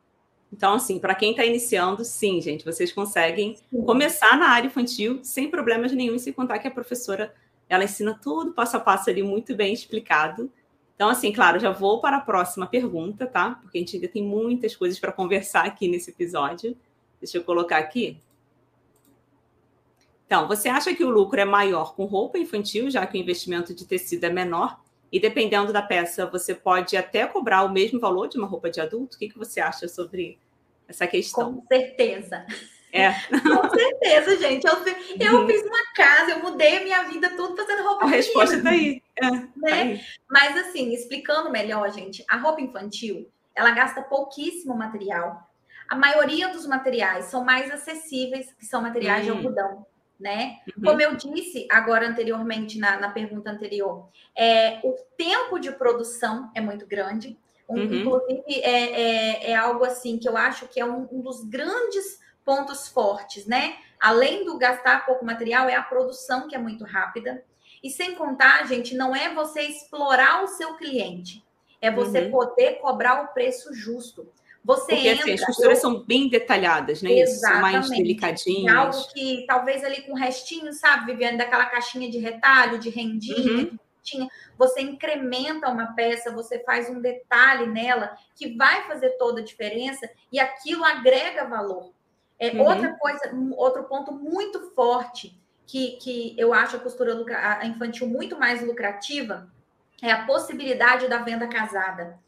Então, assim, para quem está iniciando, sim, gente, vocês conseguem sim. começar na área infantil sem problemas nenhum, sem contar que a professora ela ensina tudo passo a passo ali muito bem explicado. Então, assim, claro, já vou para a próxima pergunta, tá? Porque a gente ainda tem muitas coisas para conversar aqui nesse episódio. Deixa eu colocar aqui. Então, você acha que o lucro é maior com roupa infantil, já que o investimento de tecido é menor? E dependendo da peça, você pode até cobrar o mesmo valor de uma roupa de adulto? O que, que você acha sobre essa questão? Com certeza. É. Com certeza, gente. Eu, eu uhum. fiz uma casa, eu mudei a minha vida tudo fazendo roupa A resposta está aí. É, né? Tá aí. Mas assim, explicando melhor, gente, a roupa infantil, ela gasta pouquíssimo material. A maioria dos materiais são mais acessíveis, que são materiais de hum. algodão, né? Uhum. Como eu disse agora anteriormente, na, na pergunta anterior, é, o tempo de produção é muito grande. Um, uhum. Inclusive, é, é, é, algo assim que eu acho que é um, um dos grandes pontos fortes, né? Além do gastar pouco material, é a produção que é muito rápida. E sem contar, gente, não é você explorar o seu cliente, é você uhum. poder cobrar o preço justo. Você Porque entra, assim, as costuras eu... são bem detalhadas, né? Exatamente. Isso, mais delicadinhas. É algo que talvez ali com restinho, sabe, Viviane, daquela caixinha de retalho, de rendinha, uhum. de você incrementa uma peça, você faz um detalhe nela que vai fazer toda a diferença e aquilo agrega valor. É, uhum. Outra coisa, outro ponto muito forte que, que eu acho a costura a infantil muito mais lucrativa é a possibilidade da venda casada.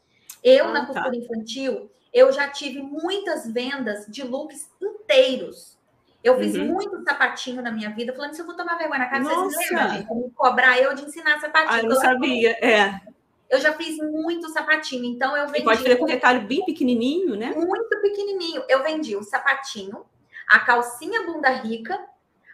Eu, ah, na tá. costura infantil, eu já tive muitas vendas de looks inteiros. Eu fiz uhum. muito sapatinho na minha vida, falando, se eu vou tomar vergonha na cara, Nossa. vocês lembram, gente? Como cobrar eu de ensinar sapatinho. Ah, eu não sabia, é. Eu já fiz muito sapatinho, então eu vendi. E pode fazer com retalho bem pequenininho, né? Muito pequenininho. Eu vendi o sapatinho, a calcinha bunda rica,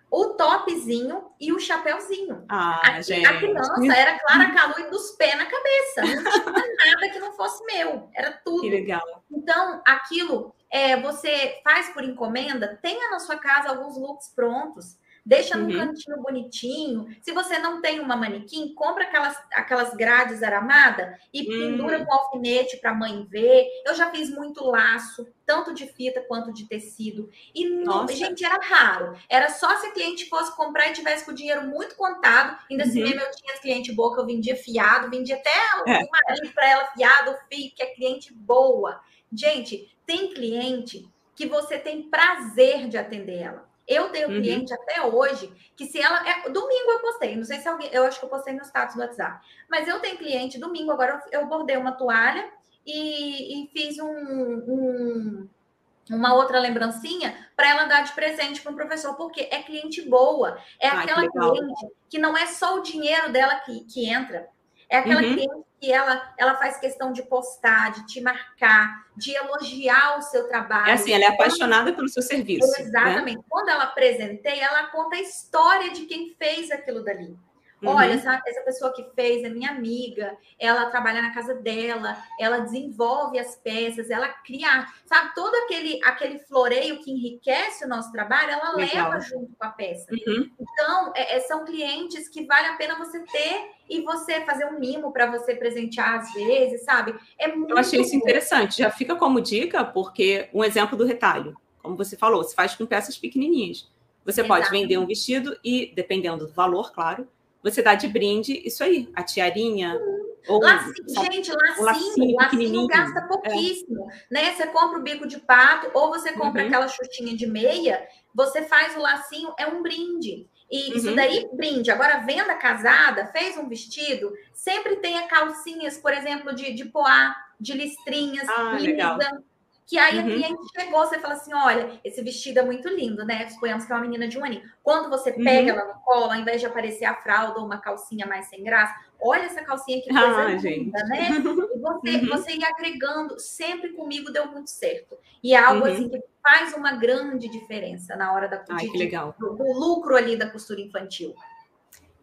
o topzinho e o chapéuzinho. Ah, a, gente. a criança era Clara Calu e dos pés na cabeça. Não tinha nada que não fosse meu. Era tudo. Que legal. Então, aquilo é, você faz por encomenda, tenha na sua casa alguns looks prontos. Deixa num uhum. cantinho bonitinho. Se você não tem uma manequim, compra aquelas, aquelas grades aramadas e uhum. pendura com alfinete para a mãe ver. Eu já fiz muito laço, tanto de fita quanto de tecido. E, não, gente, era raro. Era só se a cliente fosse comprar e tivesse com o dinheiro muito contado. Ainda assim uhum. assim mesmo eu tinha cliente boa que eu vendia fiado, vendia até é. o marido para ela fiado, o filho, que é cliente boa. Gente, tem cliente que você tem prazer de atender ela. Eu tenho uhum. cliente até hoje que se ela. É, domingo eu postei, não sei se alguém. Eu acho que eu postei no status do WhatsApp. Mas eu tenho cliente, domingo agora eu bordei uma toalha e, e fiz um, um, uma outra lembrancinha para ela dar de presente para o professor, porque é cliente boa. É Ai, aquela que cliente que não é só o dinheiro dela que, que entra. É aquela uhum. cliente que ela, ela faz questão de postar, de te marcar, de elogiar o seu trabalho. É assim, ela é apaixonada pelo seu serviço. Né? Exatamente. Né? Quando ela apresentei, ela conta a história de quem fez aquilo dali. Uhum. Olha, essa, essa pessoa que fez é minha amiga, ela trabalha na casa dela, ela desenvolve as peças, ela cria, sabe, todo aquele, aquele floreio que enriquece o nosso trabalho, ela Legal. leva junto com a peça. Uhum. Então, é, é, são clientes que vale a pena você ter e você fazer um mimo para você presentear às vezes, sabe? É muito Eu achei isso interessante, já fica como dica, porque um exemplo do retalho, como você falou, se faz com peças pequenininhas. Você pode vender um vestido e, dependendo do valor, claro, você dá de brinde isso aí, a tiarinha. Ou, lacinho, gente, lacinho, lacinho, lacinho gasta é. pouquíssimo, é. né? Você compra o bico de pato ou você compra uhum. aquela xuxinha de meia, você faz o lacinho, é um brinde. E uhum. isso daí, brinde. Agora, venda casada, fez um vestido, sempre tenha calcinhas, por exemplo, de, de poá, de listrinhas, ah, lisa. Legal. Que aí uhum. a cliente chegou, você fala assim: olha, esse vestido é muito lindo, né? Suponhamos que é uma menina de um aninho. Quando você uhum. pega uhum. ela no colo, ao invés de aparecer a fralda ou uma calcinha mais sem graça, olha essa calcinha que coisa ah, linda, gente. né? E você, uhum. você ir agregando, sempre comigo deu muito certo. E é algo assim uhum. que faz uma grande diferença na hora da Ai, do lucro ali da costura infantil.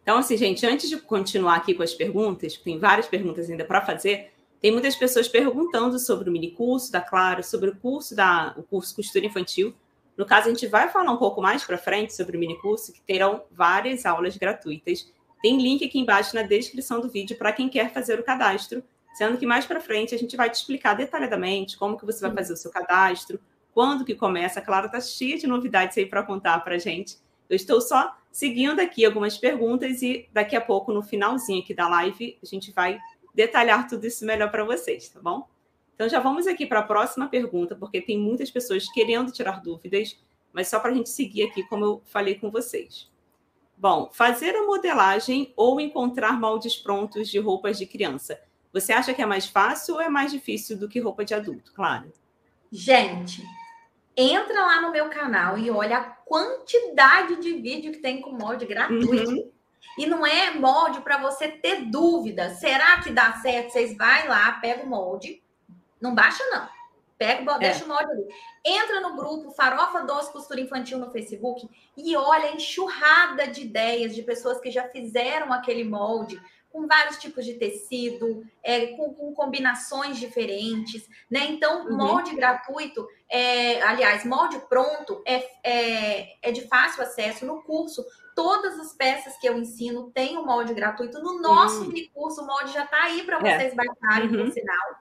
Então, assim, gente, antes de continuar aqui com as perguntas, tem várias perguntas ainda para fazer, tem muitas pessoas perguntando sobre o mini curso da Claro, sobre o curso da o curso costura infantil. No caso, a gente vai falar um pouco mais para frente sobre o mini curso, que terão várias aulas gratuitas. Tem link aqui embaixo na descrição do vídeo para quem quer fazer o cadastro, sendo que mais para frente a gente vai te explicar detalhadamente como que você vai fazer o seu cadastro, quando que começa. A Clara está cheia de novidades aí para contar para a gente. Eu estou só seguindo aqui algumas perguntas e daqui a pouco, no finalzinho aqui da live, a gente vai detalhar tudo isso melhor para vocês, tá bom? Então já vamos aqui para a próxima pergunta, porque tem muitas pessoas querendo tirar dúvidas, mas só para a gente seguir aqui, como eu falei com vocês. Bom, fazer a modelagem ou encontrar moldes prontos de roupas de criança. Você acha que é mais fácil ou é mais difícil do que roupa de adulto? Claro. Gente, entra lá no meu canal e olha a quantidade de vídeo que tem com molde gratuito. Uhum. E não é molde para você ter dúvida. Será que dá certo? Vocês vai lá, pega o molde. Não baixa, não. Pega, é. deixa o molde ali. Entra no grupo Farofa Doce Costura Infantil no Facebook e olha a enxurrada de ideias de pessoas que já fizeram aquele molde com vários tipos de tecido, é, com, com, combinações diferentes, né? Então, uhum. molde gratuito, é, aliás, molde pronto é, é, é de fácil acesso no curso todas as peças que eu ensino têm o molde gratuito. No nosso hum. curso, o molde já está aí para é. vocês é. baixarem, uhum. por sinal.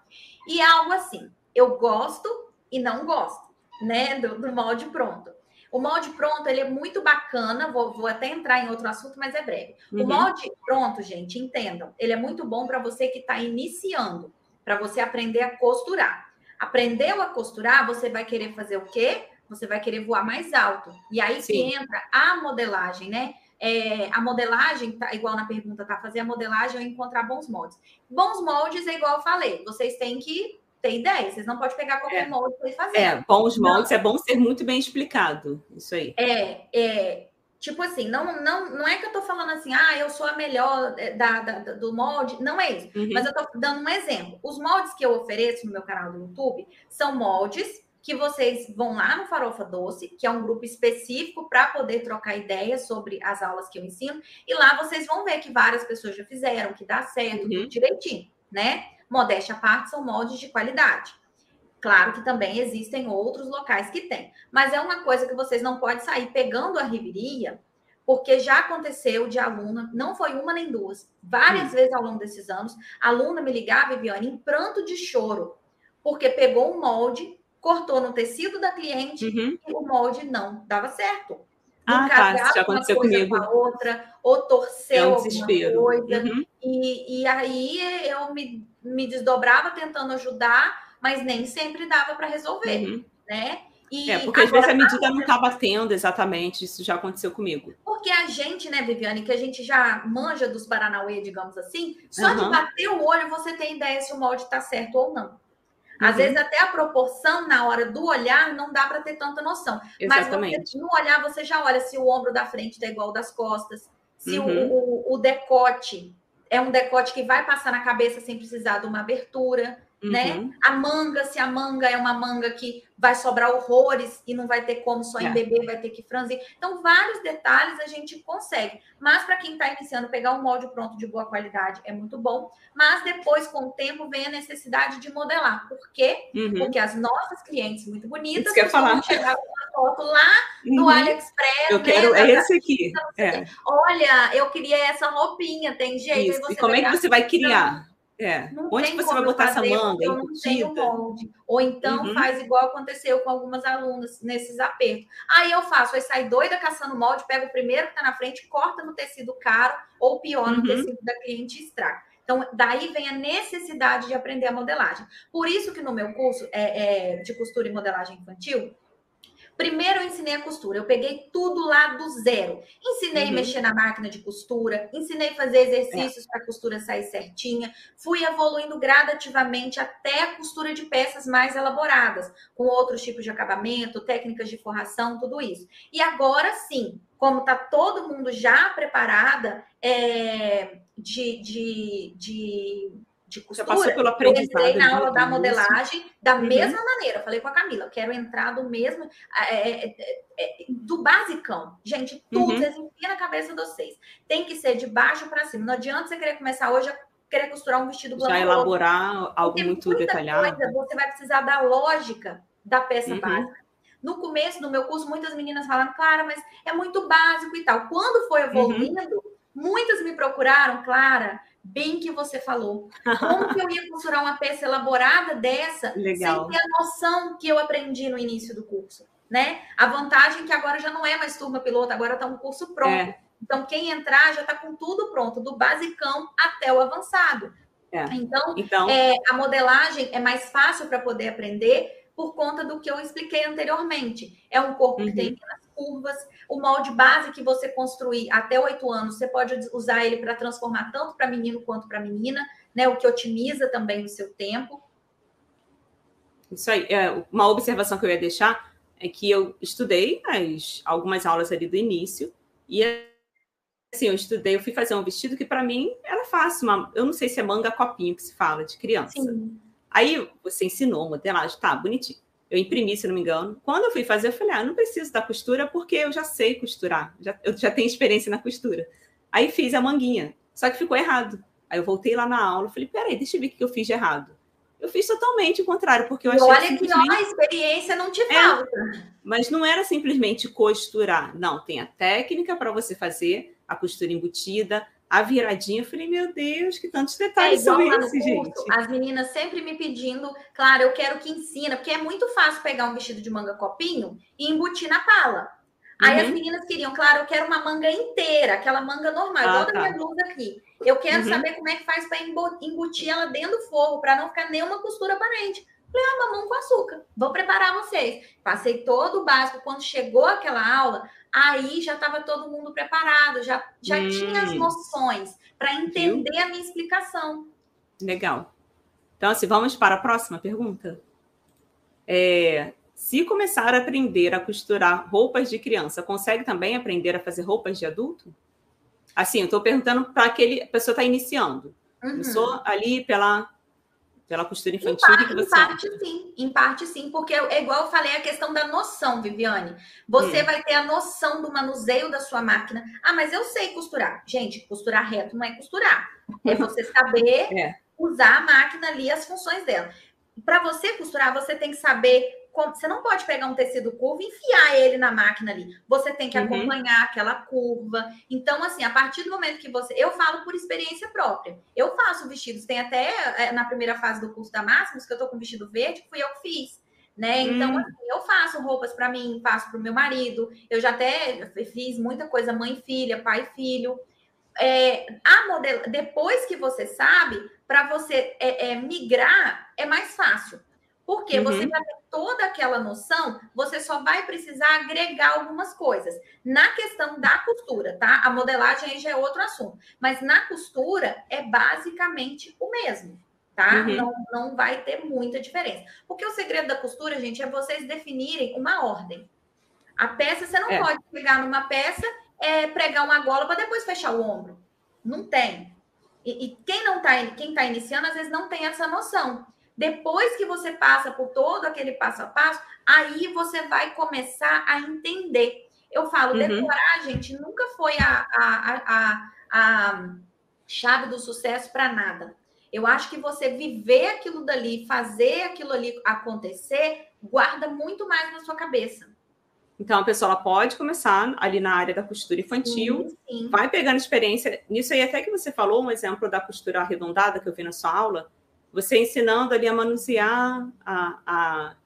E é algo assim, eu gosto e não gosto, né, do, do, molde pronto. O molde pronto, ele é muito bacana, vou, vou até entrar em outro assunto, mas é breve. Uhum. O molde pronto, gente, entendam, ele é muito bom para você que está iniciando, para você aprender a costurar. Aprendeu a costurar, você vai querer fazer o quê? Você vai querer voar mais alto. E aí Sim. que entra a modelagem, né? É, a modelagem, tá, igual na pergunta, tá? Fazer a modelagem ou encontrar bons moldes. Bons moldes é igual eu falei, vocês têm que ter ideia, vocês não podem pegar qualquer é. molde para fazer. É, bons moldes não. é bom ser muito bem explicado. Isso aí. É, é. Tipo assim, não, não, não é que eu tô falando assim, ah, eu sou a melhor é, da, da do molde. Não é isso. Uhum. Mas eu tô dando um exemplo. Os moldes que eu ofereço no meu canal do YouTube são moldes que vocês vão lá no Farofa Doce, que é um grupo específico para poder trocar ideias sobre as aulas que eu ensino, e lá vocês vão ver que várias pessoas já fizeram, que dá certo, uhum. direitinho, né? Modéstia à parte, são moldes de qualidade. Claro que também existem outros locais que tem, mas é uma coisa que vocês não podem sair pegando a riveria, porque já aconteceu de aluna, não foi uma nem duas, várias uhum. vezes ao longo desses anos, a aluna me ligava, Viviane, em pranto de choro, porque pegou um molde cortou no tecido da cliente uhum. e o molde não dava certo. Ah, tá. Isso já aconteceu comigo. Com a outra, ou torceu é um alguma coisa. Uhum. E, e aí eu me, me desdobrava tentando ajudar, mas nem sempre dava para resolver, uhum. né? E é, porque às vezes a medida não está batendo exatamente, isso já aconteceu comigo. Porque a gente, né, Viviane, que a gente já manja dos Paranauê, digamos assim, só uhum. de bater o olho você tem ideia se o molde está certo ou não. Às uhum. vezes até a proporção na hora do olhar não dá para ter tanta noção. Exatamente. Mas você, no olhar você já olha se o ombro da frente está igual ao das costas, se uhum. o, o, o, decote é um decote que vai passar na cabeça sem precisar de uma abertura né? Uhum. A manga, se a manga é uma manga que vai sobrar horrores e não vai ter como só em é. bebê, vai ter que franzir. Então, vários detalhes a gente consegue. Mas para quem está iniciando, pegar um molde pronto de boa qualidade é muito bom. Mas depois, com o tempo, vem a necessidade de modelar. Por quê? Uhum. Porque as nossas clientes muito bonitas Isso falar. chegar com uma foto lá no uhum. AliExpress. Eu né, quero é esse aqui. É. Olha, eu queria essa roupinha, tem jeito. E como é que você vai criar? É. Onde você vai botar essa manga? Eu não tenho molde. Ou então uhum. faz igual aconteceu com algumas alunas nesses apertos. Aí eu faço, aí sai doida caçando molde, pega o primeiro que está na frente, corta no tecido caro, ou pior, no uhum. tecido da cliente e estraga. Então, daí vem a necessidade de aprender a modelagem. Por isso que no meu curso é, é, de costura e modelagem infantil, Primeiro eu ensinei a costura, eu peguei tudo lá do zero. Ensinei uhum. a mexer na máquina de costura, ensinei a fazer exercícios é. para a costura sair certinha, fui evoluindo gradativamente até a costura de peças mais elaboradas, com outros tipos de acabamento, técnicas de forração, tudo isso. E agora sim, como está todo mundo já preparada é, de, de, de de costura. Você passou pelo aprendizado. Eu na aula da modelagem da uhum. mesma maneira. Falei com a Camila, quero entrar do mesmo, é, é, é, é do basicão. Gente, tudo, uhum. vocês enfiam na cabeça de vocês. Tem que ser de baixo para cima. Não adianta você querer começar hoje a querer costurar um vestido Já elaborar algo muito detalhado. Coisa, você vai precisar da lógica da peça uhum. básica. No começo do meu curso, muitas meninas falaram, Clara, mas é muito básico e tal. Quando foi uhum. evoluindo, muitas me procuraram, Clara, bem que você falou. Como que eu ia costurar uma peça elaborada dessa Legal. sem ter a noção que eu aprendi no início do curso? Né? A vantagem é que agora já não é mais turma piloto, agora está um curso pronto. É. Então, quem entrar já está com tudo pronto, do basicão até o avançado. É. Então, então... É, a modelagem é mais fácil para poder aprender por conta do que eu expliquei anteriormente. É um corpo uhum. que tem curvas, o molde base que você construir até oito anos, você pode usar ele para transformar tanto para menino quanto para menina, né? O que otimiza também o seu tempo. Isso aí. É, uma observação que eu ia deixar é que eu estudei as, algumas aulas ali do início e assim, eu estudei, eu fui fazer um vestido que para mim era fácil, uma, eu não sei se é manga copinho que se fala de criança. Sim. Aí você ensinou modelagem, tá, bonitinho eu imprimi, se não me engano. Quando eu fui fazer, eu falei, ah, não preciso da costura porque eu já sei costurar, já, eu já tenho experiência na costura. Aí fiz a manguinha, só que ficou errado. Aí eu voltei lá na aula, falei, peraí, deixa eu ver o que eu fiz de errado. Eu fiz totalmente o contrário, porque eu achei Olha simplesmente... que ó, a experiência não te é, falta. É, mas não era simplesmente costurar. Não, tem a técnica para você fazer a costura embutida, a viradinha, eu falei, meu Deus, que tantos detalhes é, são esses, gente. As meninas sempre me pedindo, claro, eu quero que ensina, porque é muito fácil pegar um vestido de manga copinho e embutir na pala. Aí uhum. as meninas queriam, claro, eu quero uma manga inteira, aquela manga normal, igual ah, tá. da minha blusa aqui. Eu quero uhum. saber como é que faz para embutir ela dentro do forro, para não ficar nenhuma costura aparente. Falei, ah, mamão com açúcar, vou preparar vocês. Passei todo o básico. Quando chegou aquela aula, aí já estava todo mundo preparado, já, já hum. tinha as noções para entender a minha explicação. Legal. Então, assim, vamos para a próxima pergunta. É, se começar a aprender a costurar roupas de criança, consegue também aprender a fazer roupas de adulto? Assim, eu estou perguntando para aquele a pessoa está iniciando. Uhum. Começou ali pela pela costura infantil? Em parte, em parte sim, em parte sim, porque é igual eu falei a questão da noção, Viviane. Você hum. vai ter a noção do manuseio da sua máquina. Ah, mas eu sei costurar. Gente, costurar reto não é costurar. É você [LAUGHS] saber é. usar a máquina ali, as funções dela. Para você costurar, você tem que saber você não pode pegar um tecido curvo e enfiar ele na máquina ali. Você tem que uhum. acompanhar aquela curva. Então, assim, a partir do momento que você. Eu falo por experiência própria. Eu faço vestidos. Tem até é, na primeira fase do curso da Máximos, que eu tô com vestido verde, fui eu que fiz. Né? Então, hum. assim, eu faço roupas para mim, faço para o meu marido. Eu já até fiz muita coisa, mãe filha, pai filho. É, a modelo, depois que você sabe, para você é, é, migrar é mais fácil. Porque uhum. você vai ter toda aquela noção, você só vai precisar agregar algumas coisas. Na questão da costura, tá? A modelagem aí já é outro assunto. Mas na costura é basicamente o mesmo, tá? Uhum. Não, não vai ter muita diferença. Porque o segredo da costura, gente, é vocês definirem uma ordem. A peça, você não é. pode pegar numa peça, é, pregar uma gola para depois fechar o ombro. Não tem. E, e quem não tá, quem tá iniciando, às vezes não tem essa noção. Depois que você passa por todo aquele passo a passo, aí você vai começar a entender. Eu falo, uhum. decorar, gente, nunca foi a, a, a, a chave do sucesso para nada. Eu acho que você viver aquilo dali, fazer aquilo ali acontecer, guarda muito mais na sua cabeça. Então, a pessoa pode começar ali na área da costura infantil, sim, sim. vai pegando experiência. Nisso aí, até que você falou um exemplo da costura arredondada que eu vi na sua aula, você ensinando ali a manusear, a, a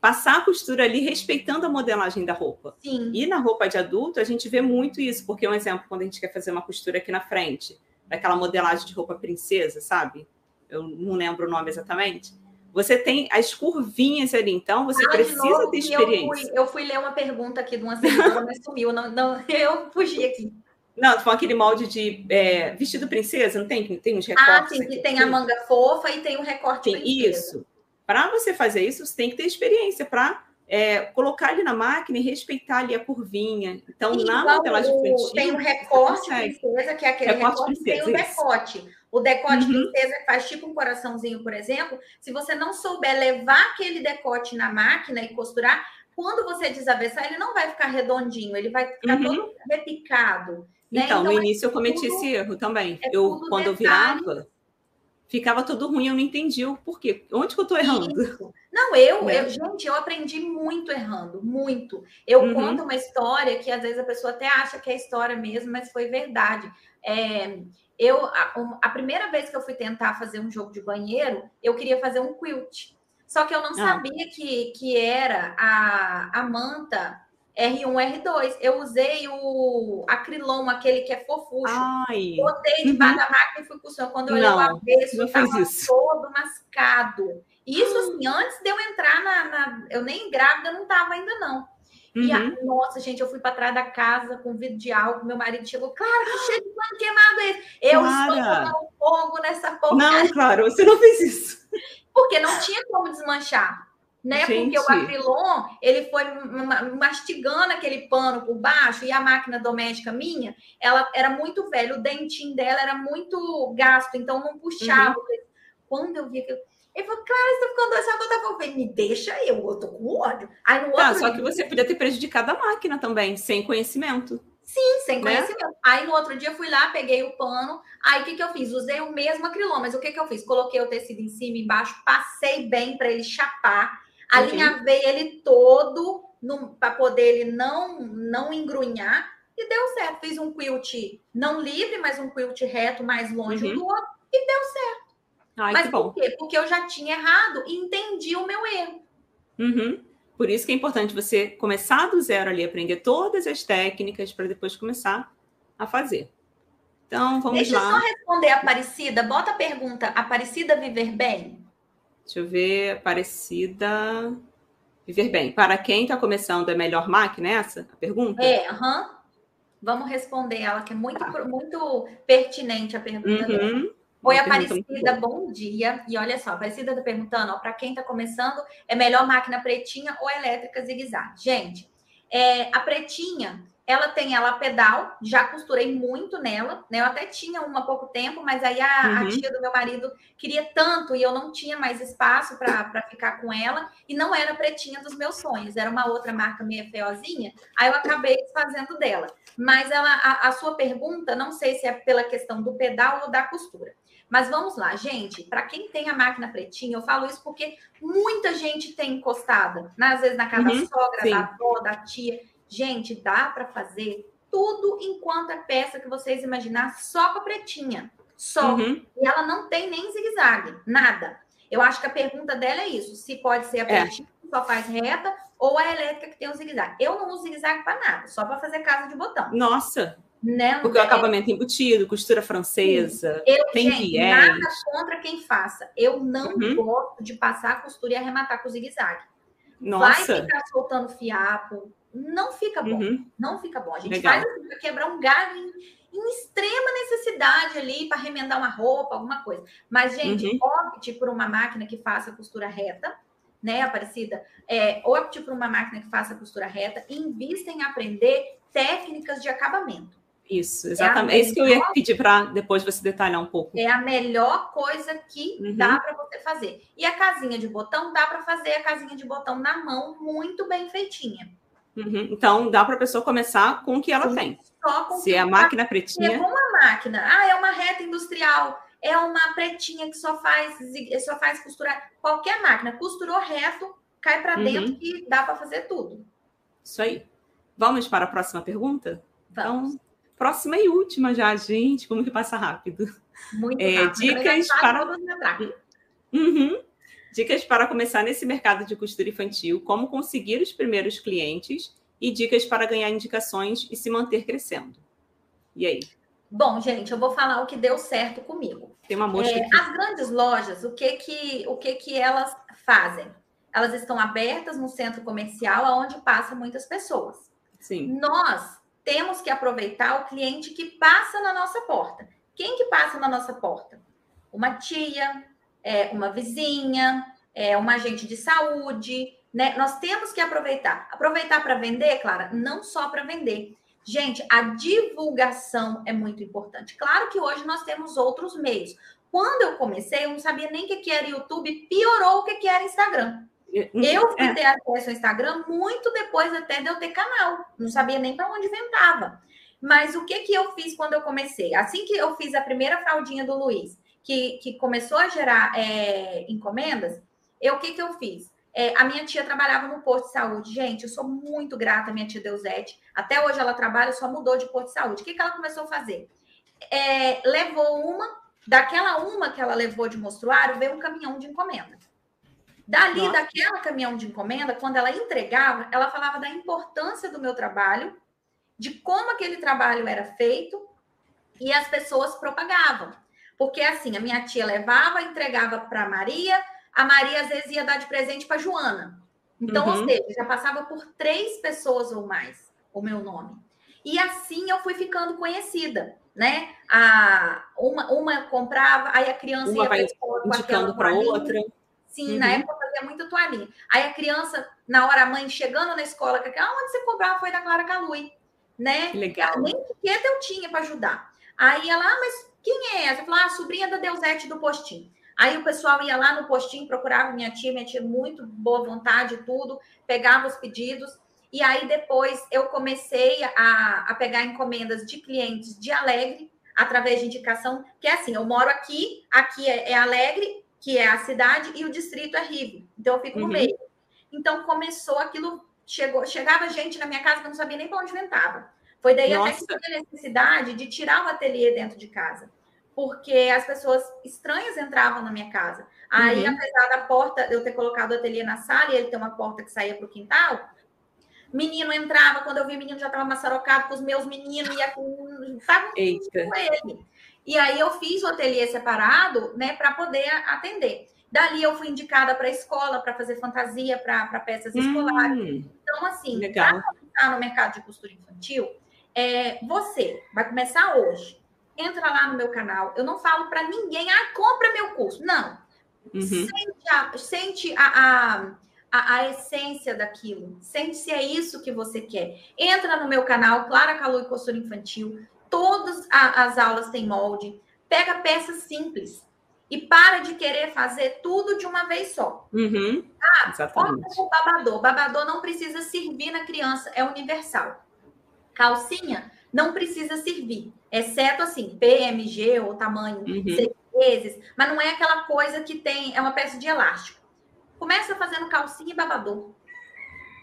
passar a costura ali, respeitando a modelagem da roupa. Sim. E na roupa de adulto, a gente vê muito isso, porque um exemplo, quando a gente quer fazer uma costura aqui na frente, daquela modelagem de roupa princesa, sabe? Eu não lembro o nome exatamente. Você tem as curvinhas ali, então você ah, precisa novo, ter experiência. Eu fui, eu fui, ler uma pergunta aqui de uma seguidora, mas sumiu. Não, não, [LAUGHS] eu fugi aqui. Não, foi aquele molde de é, vestido princesa, não tem? Tem uns recortes. Ah, sim, que tem a manga fofa e tem o um recorte tem, princesa. Isso. Para você fazer isso, você tem que ter experiência para é, colocar ali na máquina e respeitar ali a curvinha. Então, e na modelagem infantil... Tem o recorte princesa, que é aquele recorte, recorte princesa, tem o decote. O decote uhum. princesa faz tipo um coraçãozinho, por exemplo. Se você não souber levar aquele decote na máquina e costurar, quando você desavessar, ele não vai ficar redondinho, ele vai ficar uhum. todo repicado. Né? Então, então, no é início é eu cometi tudo, esse erro também. É eu, quando detalhe. eu virava, ficava tudo ruim, eu não entendi o porquê. Onde que eu estou errando? Isso. Não, eu, [LAUGHS] é. eu, gente, eu aprendi muito errando, muito. Eu uhum. conto uma história que às vezes a pessoa até acha que é história mesmo, mas foi verdade. É, eu, a, a, primeira vez que eu fui tentar fazer um jogo de banheiro, eu queria fazer um quilt. Só que eu não ah. sabia que, que era a, a manta R1, R2. Eu usei o acrilon, aquele que é fofucho. Ai. Botei debaixo uhum. da máquina e fui costurando. Quando eu olhei o avesso, estava todo mascado. Isso, assim, antes de eu entrar na... na eu nem grávida não estava ainda, não. Uhum. E a, uhum. nossa, gente, eu fui para trás da casa com vidro de álcool. Meu marido chegou, claro, que cheio de pano queimado esse. Eu Clara. estou fogo nessa porra. Não, claro, você não fez isso. Porque não tinha como desmanchar né? Gente. Porque o acrilon, ele foi mastigando aquele pano por baixo e a máquina doméstica minha, ela era muito velha, o dentinho dela era muito gasto, então não puxava. Uhum. Quando eu vi que ele falou, claro, você tá ficando doce, agora eu falei, me deixa eu, eu tô com ódio. Aí no tá, outro só dia... que você podia ter prejudicado a máquina também, sem conhecimento. Sim, sem né? conhecimento. Né? Aí no outro dia eu fui lá, peguei o pano, aí o que, que eu fiz? Usei o mesmo acrilon, mas o que, que eu fiz? Coloquei o tecido em cima e embaixo, passei bem para ele chapar Alinhavei uhum. ele todo para poder ele não, não engrunhar e deu certo. Fiz um quilt não livre, mas um quilt reto mais longe uhum. do outro e deu certo. Ai, mas por quê? Porque eu já tinha errado e entendi o meu erro. Uhum. Por isso que é importante você começar do zero ali, aprender todas as técnicas para depois começar a fazer. Então, vamos Deixa lá. Deixa eu só responder a Aparecida. Bota a pergunta: Aparecida viver bem? Deixa eu ver, Aparecida. Viver bem. Para quem está começando, é melhor máquina essa? A pergunta? É, aham. Uhum. Vamos responder ela, que é muito, tá. muito pertinente a pergunta uhum. dela. Oi, Aparecida, bom dia. E olha só, Aparecida está perguntando, para quem está começando, é melhor máquina pretinha ou elétrica zigue-zague? Gente, é, a pretinha, ela tem ela pedal, já costurei muito nela, né? Eu até tinha uma há pouco tempo, mas aí a, uhum. a tia do meu marido queria tanto e eu não tinha mais espaço para ficar com ela, e não era pretinha dos meus sonhos, era uma outra marca meio feozinha, aí eu acabei desfazendo dela. Mas ela, a, a sua pergunta, não sei se é pela questão do pedal ou da costura. Mas vamos lá, gente. Para quem tem a máquina pretinha, eu falo isso porque muita gente tem encostada, né? às vezes na casa uhum, da sogra, sim. da avó, da tia. Gente, dá para fazer tudo enquanto é peça que vocês imaginar só com a pretinha. Só. Uhum. E ela não tem nem zigue-zague, nada. Eu acho que a pergunta dela é isso: se pode ser a é. pretinha é. que só faz reta ou a elétrica que tem o zigue-zague. Eu não uso zigue-zague para nada, só para fazer casa de botão. Nossa! Né? Porque o acabamento é embutido, costura francesa, eu, tem gente, viés. Nada contra quem faça. Eu não uhum. gosto de passar a costura e arrematar com zigue-zague. Vai ficar soltando fiapo, não fica bom. Uhum. Não fica bom. A gente Legal. faz assim para quebrar um galho em, em, extrema necessidade ali para remendar uma roupa, alguma coisa. Mas, gente, uhum. opte por uma máquina que faça costura reta, né, Aparecida? É, opte por uma máquina que faça costura reta e invista em aprender técnicas de acabamento. Isso, exatamente. É, é isso que eu ia pedir para depois você detalhar um pouco. É a melhor coisa que uhum. dá para você fazer. E a casinha de botão, dá para fazer a casinha de botão na mão muito bem feitinha. Uhum. Então, dá para a pessoa começar com o que ela Sim, tem. Se é a máquina pretinha. É uma máquina. Ah, é uma reta industrial. É uma pretinha que só faz, só faz costurar. Qualquer máquina. Costurou reto, cai para uhum. dentro e dá para fazer tudo. Isso aí. Vamos para a próxima pergunta? Vamos. Então, próxima e última já, gente. Como que passa rápido? Muito é, rápido. Dicas para. Uhum. Dicas para começar nesse mercado de costura infantil, como conseguir os primeiros clientes e dicas para ganhar indicações e se manter crescendo. E aí? Bom, gente, eu vou falar o que deu certo comigo. Tem uma mosca é, As grandes lojas, o que que, o que que elas fazem? Elas estão abertas no centro comercial, onde passam muitas pessoas. Sim. Nós temos que aproveitar o cliente que passa na nossa porta. Quem que passa na nossa porta? Uma tia, é, uma vizinha, é, uma agente de saúde, né? Nós temos que aproveitar. Aproveitar para vender, Clara, não só para vender. Gente, a divulgação é muito importante. Claro que hoje nós temos outros meios. Quando eu comecei, eu não sabia nem o que era YouTube, piorou o que era Instagram. Eu fui é. ter acesso ao Instagram muito depois até de eu ter canal. Não sabia nem para onde ventava. Mas o que, que eu fiz quando eu comecei? Assim que eu fiz a primeira fraldinha do Luiz, que, que começou a gerar é, encomendas, eu, o que, que eu fiz? É, a minha tia trabalhava no posto de saúde. Gente, eu sou muito grata à minha tia Deusete. Até hoje ela trabalha, só mudou de posto de saúde. O que, que ela começou a fazer? É, levou uma, daquela uma que ela levou de mostruário, veio um caminhão de encomenda. Dali, Nossa. daquela caminhão de encomenda, quando ela entregava, ela falava da importância do meu trabalho, de como aquele trabalho era feito, e as pessoas propagavam. Porque assim, a minha tia levava, entregava para Maria, a Maria às vezes ia dar de presente para Joana. Então, uhum. ou seja, já passava por três pessoas ou mais o meu nome. E assim eu fui ficando conhecida, né? A, uma, uma comprava, aí a criança uma ia vai indicando para outra. Sim, uhum. na época eu fazia muito toalhinha. Aí a criança, na hora a mãe chegando na escola, que ah, onde você comprava foi da Clara Calui, né? Legal. Nem etiqueta eu tinha para ajudar. Aí ela, ah, mas quem é essa? Eu falei, ah, a sobrinha da Deusete do postinho. Aí o pessoal ia lá no postinho, procurava minha tia, minha tia muito boa vontade, tudo, pegava os pedidos. E aí depois eu comecei a, a pegar encomendas de clientes de Alegre, através de indicação, que é assim, eu moro aqui, aqui é, é Alegre, que é a cidade, e o distrito é Rio. Então, eu fico no uhum. meio. Então, começou aquilo, chegou, chegava gente na minha casa que eu não sabia nem para onde ventava. Foi daí Nossa. até que a necessidade de tirar o ateliê dentro de casa. Porque as pessoas estranhas entravam na minha casa. Aí, uhum. apesar da porta, eu ter colocado o ateliê na sala e ele ter uma porta que saía para o quintal, menino entrava, quando eu vi o menino já estava maçarocado com os meus meninos, ia com. Estava com ele. E aí eu fiz o ateliê separado, né, para poder atender. Dali eu fui indicada para a escola para fazer fantasia para peças hum, escolares. Então, assim, para começar no mercado de costura infantil, é, você vai começar hoje. Entra lá no meu canal. Eu não falo para ninguém, ah, compra meu curso. Não. Uhum. Sente, a, sente a, a, a, a, essência daquilo. Sente se é isso que você quer. Entra no meu canal, Clara Calu e Costura Infantil todas as aulas têm molde. Pega peças simples e para de querer fazer tudo de uma vez só. Uhum, ah, exatamente. o babador. Babador não precisa servir na criança, é universal. Calcinha não precisa servir, exceto assim, PMG ou tamanho uhum. seis vezes, mas não é aquela coisa que tem, é uma peça de elástico. Começa fazendo calcinha e babador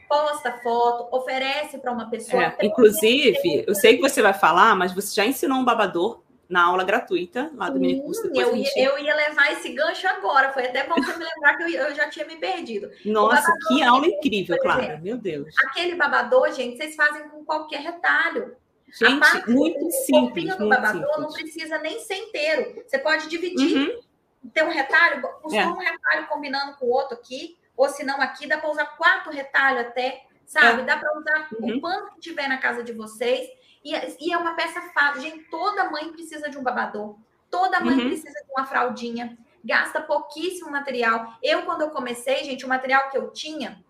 posta foto, oferece para uma pessoa. É, inclusive, eu sei que você vai falar, mas você já ensinou um babador na aula gratuita lá do Sim, mini curso. Eu, gente... eu ia levar esse gancho agora. Foi até bom você me lembrar que eu, eu já tinha me perdido. Nossa, que aula incrível, Clara. Meu Deus. Aquele babador, gente, vocês fazem com qualquer retalho. Gente, parte, muito o simples. O do babador simples. não precisa nem ser inteiro. Você pode dividir. Uhum. Ter um retalho, costuma é. um retalho combinando com o outro aqui ou se não aqui, dá para usar quatro retalhos até, sabe? É. Dá para usar uhum. o quanto que tiver na casa de vocês. E, e é uma peça fácil. Gente, toda mãe precisa de um babador. Toda mãe uhum. precisa de uma fraldinha. Gasta pouquíssimo material. Eu, quando eu comecei, gente, o material que eu tinha,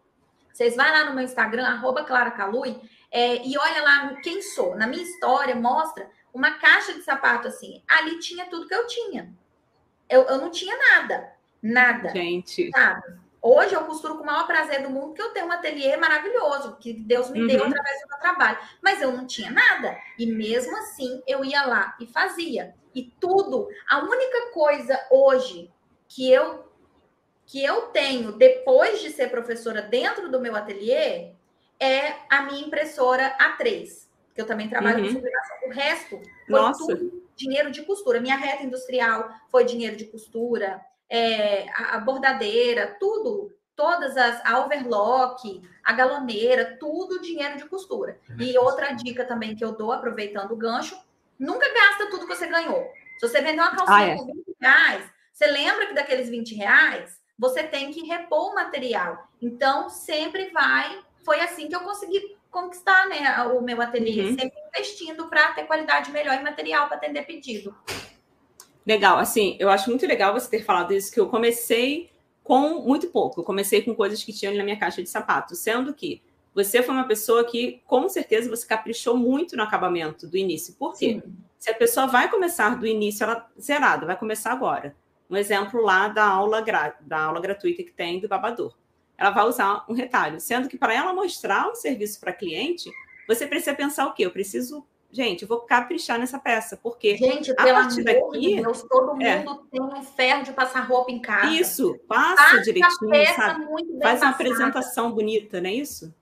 vocês vão lá no meu Instagram, arroba Clara Calui, É, e olha lá quem sou. Na minha história, mostra uma caixa de sapato assim. Ali tinha tudo que eu tinha. Eu, eu não tinha nada. Nada. Gente. Sabe? Hoje eu costuro com o maior prazer do mundo, que eu tenho um ateliê maravilhoso, que Deus me uhum. deu através do meu trabalho. Mas eu não tinha nada. E mesmo assim, eu ia lá e fazia. E tudo. A única coisa hoje que eu que eu tenho depois de ser professora dentro do meu ateliê é a minha impressora A3, que eu também trabalho uhum. com sublimação. O resto foi Nossa. tudo dinheiro de costura. Minha reta industrial foi dinheiro de costura é, a, bordadeira, tudo, todas as a overlock, a galoneira, tudo dinheiro de costura. E outra dica também que eu dou, aproveitando o gancho, nunca gasta tudo que você ganhou. Se você vender uma calcinha ah, é. por 20 reais, você lembra que daqueles 20 reais você tem que repor o material. Então, sempre vai. Foi assim que eu consegui conquistar né, o meu ateliê, uhum. sempre investindo para ter qualidade melhor em material para atender pedido. Legal, assim, eu acho muito legal você ter falado isso, que eu comecei com muito pouco. Eu comecei com coisas que tinham na minha caixa de sapato, sendo que você foi uma pessoa que, com certeza, você caprichou muito no acabamento do início. Por quê? Sim. Se a pessoa vai começar do início, ela zerada, vai começar agora. Um exemplo lá da aula, da aula gratuita que tem do babador. Ela vai usar um retalho, sendo que para ela mostrar um serviço para cliente, você precisa pensar o quê? Eu preciso gente, eu vou caprichar nessa peça, porque gente, a partir daqui, de Deus, todo é. mundo é, tem um ferro de passar roupa em casa. Isso, passa, direitinho, sabe? Faz uma apresentação bonita, não é isso?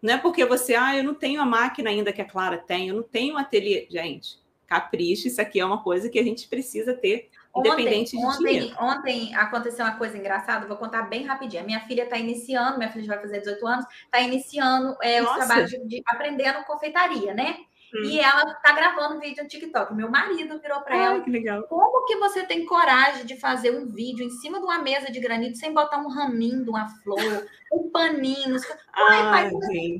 Não é porque você, ah, eu não tenho a máquina ainda que a Clara tem, eu não tenho um ateliê. Gente, capricho, isso aqui é uma coisa que a gente precisa ter, independente ontem, de ontem, dinheiro. Ontem aconteceu uma coisa engraçada, vou contar bem rapidinho. A minha filha está iniciando, minha filha já vai fazer 18 anos, está iniciando é, os trabalhos de, de aprendendo confeitaria, né? E hum. ela tá gravando um vídeo no TikTok. Meu marido virou para ela. Que legal. Como que você tem coragem de fazer um vídeo em cima de uma mesa de granito sem botar um raminho de uma flor, um paninho? Ai, pai,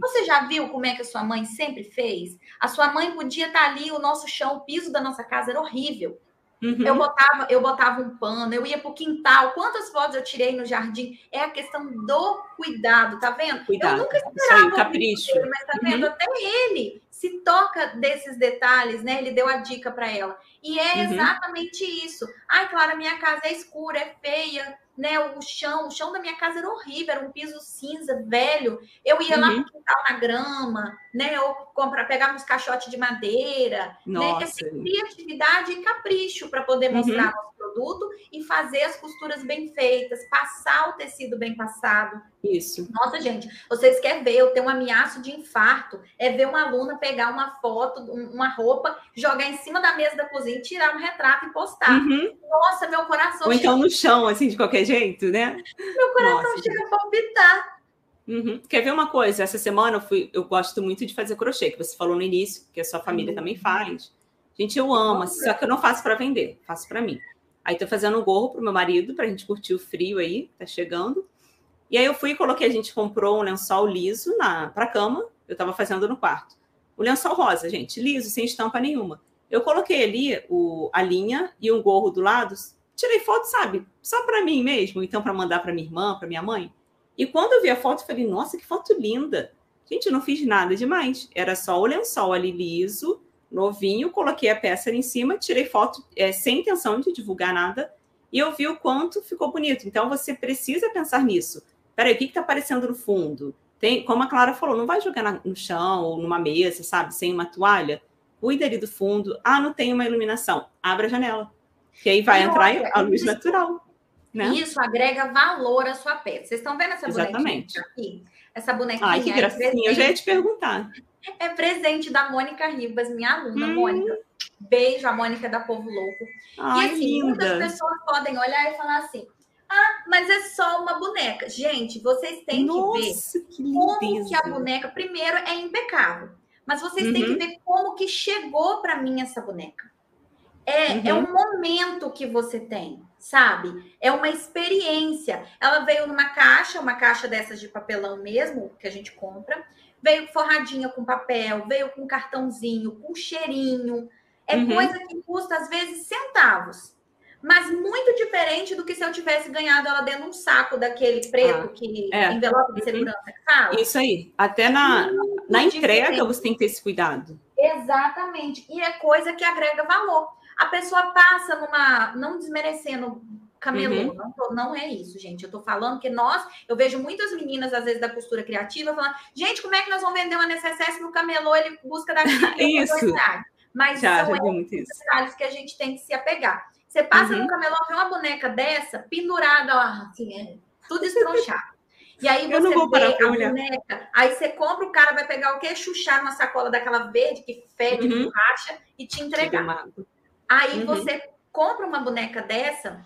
você já viu como é que a sua mãe sempre fez? A sua mãe podia estar tá ali, o nosso chão, o piso da nossa casa era horrível. Uhum. Eu, botava, eu botava um pano, eu ia para o quintal. Quantas fotos eu tirei no jardim? É a questão do cuidado, tá vendo? Cuidado. Eu nunca esperava. Aí, capricho. Mas tá vendo? Uhum. Até ele se toca desses detalhes, né? Ele deu a dica para ela. E é uhum. exatamente isso. Ai, Clara, minha casa é escura, é feia, né? O chão, o chão da minha casa era horrível, era um piso cinza, velho. Eu ia uhum. lá no quintal na grama, né? Ou comprar, pegar uns caixotes de madeira, Nossa. né? Essa criatividade e capricho para poder uhum. mostrar uhum. Produto e fazer as costuras bem feitas, passar o tecido bem passado. Isso. Nossa, gente, vocês querem ver? Eu tenho um ameaço de infarto. É ver uma aluna pegar uma foto, uma roupa, jogar em cima da mesa da cozinha, tirar um retrato e postar. Uhum. Nossa, meu coração. Ou então no chão, assim, de qualquer jeito, né? Meu coração Nossa, chega a palpitar. Uhum. Quer ver uma coisa? Essa semana eu, fui, eu gosto muito de fazer crochê, que você falou no início, que a sua família uhum. também faz. Gente, eu amo, só que eu não faço para vender, faço para mim. Aí tô fazendo um gorro pro meu marido, pra gente curtir o frio aí, tá chegando. E aí eu fui e coloquei, a gente comprou um lençol liso na pra cama, eu tava fazendo no quarto. O lençol rosa, gente, liso, sem estampa nenhuma. Eu coloquei ali o, a linha e um gorro do lado, tirei foto, sabe? Só para mim mesmo, então para mandar para minha irmã, para minha mãe. E quando eu vi a foto, eu falei: "Nossa, que foto linda". Gente, eu não fiz nada demais. Era só o lençol ali liso, novinho, coloquei a peça ali em cima, tirei foto é, sem intenção de divulgar nada e eu vi o quanto ficou bonito. Então você precisa pensar nisso. Peraí, o que está aparecendo no fundo? Tem, como a Clara falou, não vai jogar na, no chão ou numa mesa, sabe, sem uma toalha. Cuida ali do fundo. Ah, não tem uma iluminação. Abra a janela. Que aí vai e entrar olha, a luz isso, natural. Né? Isso agrega valor à sua peça. Vocês estão vendo essa Exatamente. bonequinha aqui? Essa bonequinha. Ai, que gracinha. Eu já ia te perguntar. É presente da Mônica Ribas, minha aluna, hum. Mônica. Beijo, a Mônica da Povo Louco. Ai, e assim, linda. muitas pessoas podem olhar e falar assim: ah, mas é só uma boneca. Gente, vocês têm Nossa, que ver que como que a boneca, primeiro, é impecável. Mas vocês uhum. têm que uhum. ver como que chegou para mim essa boneca. É, é uhum. é um momento que você tem, sabe? É uma experiência. Ela veio numa caixa, uma caixa dessas de papelão mesmo, que a gente compra veio forradinha com papel, veio com cartãozinho, com cheirinho. É uhum. coisa que custa, às vezes, centavos. mas muito diferente do que se eu tivesse ganhado ela dentro de um saco daquele preto ah, que é. envelope de uhum. segurança que fala. Isso aí. Até na, na entrega diferente. você tem que ter esse cuidado. Exatamente. E é coisa que agrega valor. A pessoa passa numa. Não desmerecendo camelô. Uhum. Não, tô, não é isso, gente. Eu tô falando que nós, eu vejo muitas meninas, às vezes, da costura criativa, falando, gente, como é que nós vamos vender uma necessaire no camelô ele busca daqui? isso. Mas já, são já detalhes que a gente tem que se apegar. Você passa uhum. no camelô, vê uma boneca dessa, pendurada, ó, assim, é, tudo estronchado. E aí [LAUGHS] você vê a boneca, aí você compra, o cara vai pegar o quê? Chuchar numa sacola daquela verde que fede, uhum. racha e te entregar. Aí uhum. você compra uma boneca dessa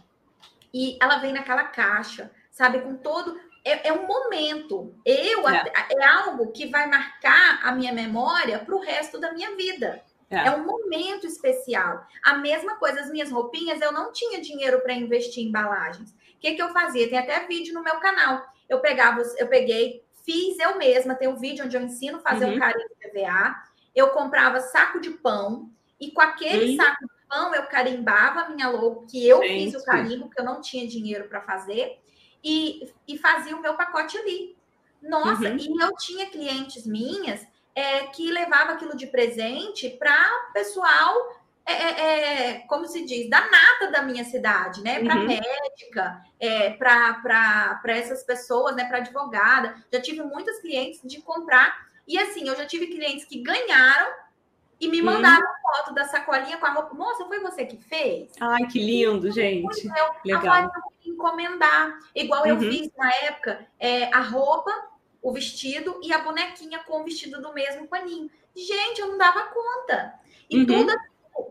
e ela vem naquela caixa, sabe? Com todo. É, é um momento. Eu é. é algo que vai marcar a minha memória para o resto da minha vida. É. é. um momento especial. A mesma coisa, as minhas roupinhas, eu não tinha dinheiro para investir em embalagens. O que, que eu fazia? Tem até vídeo no meu canal. Eu pegava, eu peguei, fiz eu mesma, tem um vídeo onde eu ensino a fazer uhum. um carinho PVA. Eu comprava saco de pão e com aquele uhum. saco de pão eu carimbava a minha logo, que eu Gente. fiz o carimbo, porque eu não tinha dinheiro para fazer, e, e fazia o meu pacote ali. Nossa, uhum. e eu tinha clientes minhas é, que levava aquilo de presente para pessoal, é, é, é, como se diz, da nata da minha cidade, né? Para uhum. médica, é, para essas pessoas, né? Para advogada. Já tive muitos clientes de comprar. E assim, eu já tive clientes que ganharam e me mandaram hum. foto da sacolinha com a roupa. Moça, foi você que fez? Ai, que lindo, gente. Eu, Legal. Eu encomendar. Igual uhum. eu fiz na época, é, a roupa o vestido e a bonequinha com o vestido do mesmo paninho. Gente, eu não dava conta. E uhum. tudo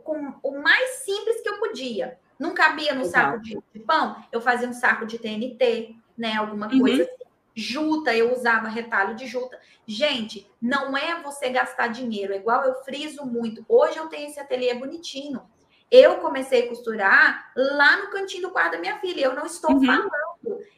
com o mais simples que eu podia. Não cabia no saco de, de, pão, eu fazia um saco de TNT, né? Alguma uhum. coisa assim. Juta, eu usava retalho de juta. Gente, não é você gastar dinheiro, é igual eu friso muito. Hoje eu tenho esse ateliê bonitinho. Eu comecei a costurar lá no cantinho do quarto da minha filha. Eu não estou uhum. falando.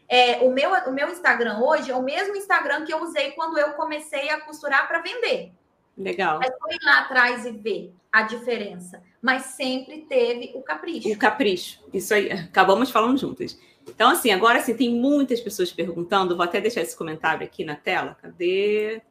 É, o, meu, o meu Instagram hoje é o mesmo Instagram que eu usei quando eu comecei a costurar para vender. Legal. Mas foi lá atrás e ver a diferença. Mas sempre teve o capricho. O capricho. Isso aí. Acabamos falando juntas. Então, assim, agora sim, tem muitas pessoas perguntando. Vou até deixar esse comentário aqui na tela. Cadê?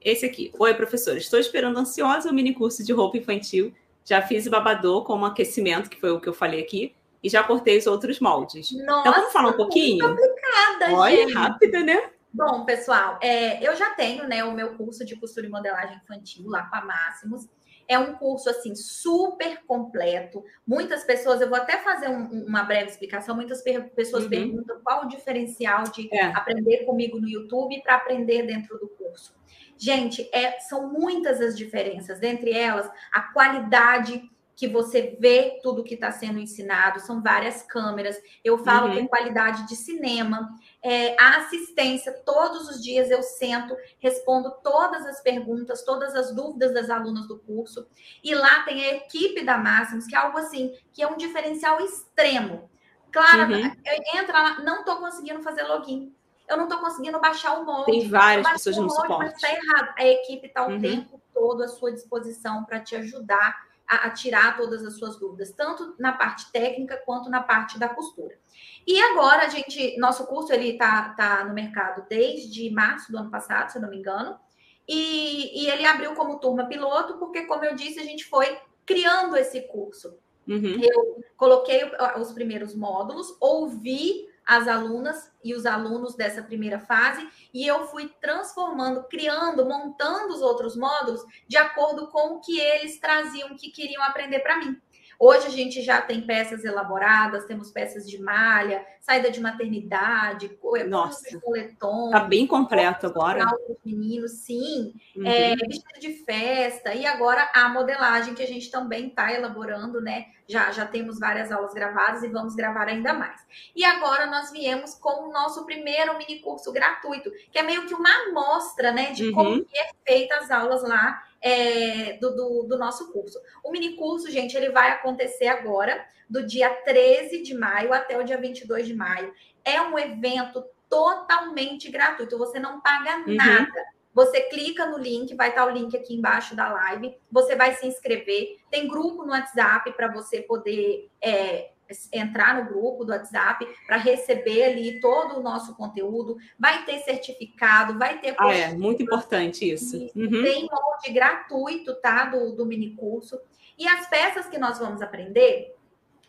Esse aqui. Oi, professora. Estou esperando ansiosa o mini curso de roupa infantil já fiz babador como aquecimento, que foi o que eu falei aqui, e já cortei os outros moldes. Nossa, então, vamos falar um pouquinho? Complicada, Olha, gente. rápida, né? Bom, pessoal, é, eu já tenho né, o meu curso de costura e modelagem infantil lá com a Máximos. É um curso assim super completo. Muitas pessoas, eu vou até fazer um, uma breve explicação. Muitas per pessoas uhum. perguntam qual o diferencial de é. aprender comigo no YouTube para aprender dentro do curso. Gente, é, são muitas as diferenças, dentre elas, a qualidade que você vê tudo que está sendo ensinado, são várias câmeras. Eu falo uhum. que é qualidade de cinema, é, a assistência, todos os dias eu sento, respondo todas as perguntas, todas as dúvidas das alunas do curso. E lá tem a equipe da Máximos, que é algo assim, que é um diferencial extremo. Claro, uhum. entra lá, não estou conseguindo fazer login eu não estou conseguindo baixar o molde. Tem várias pessoas no molde, suporte. Mas está errado. A equipe está o uhum. tempo todo à sua disposição para te ajudar a, a, tirar todas as suas dúvidas, tanto na parte técnica quanto na parte da costura. E agora, a gente, nosso curso ele está tá no mercado desde março do ano passado, se eu não me engano, e, e ele abriu como turma piloto, porque, como eu disse, a gente foi criando esse curso. Uhum. Eu coloquei os primeiros módulos, ouvi as alunas e os alunos dessa primeira fase, e eu fui transformando, criando, montando os outros módulos de acordo com o que eles traziam, que queriam aprender para mim. Hoje a gente já tem peças elaboradas, temos peças de malha, saída de maternidade, Nossa, de coletom. Tá bem completo agora. Meninos, sim. Uhum. É, vestido de festa. E agora a modelagem que a gente também está elaborando, né? Já, já temos várias aulas gravadas e vamos gravar ainda mais. E agora nós viemos com o nosso primeiro mini curso gratuito, que é meio que uma amostra, né? De uhum. como é feita as aulas lá é, do, do, do, nosso curso. O mini curso, gente, ele vai acontecer agora, do dia 13 de maio até o dia 22 de maio. É um evento totalmente gratuito, você não paga uhum. nada. Você clica no link, vai estar o link aqui embaixo da live. Você vai se inscrever. Tem grupo no WhatsApp para você poder é, entrar no grupo do WhatsApp para receber ali todo o nosso conteúdo. Vai ter certificado, vai ter. Ah, é muito importante isso. Uhum. Tem molde gratuito, tá? Do, do mini curso. E as peças que nós vamos aprender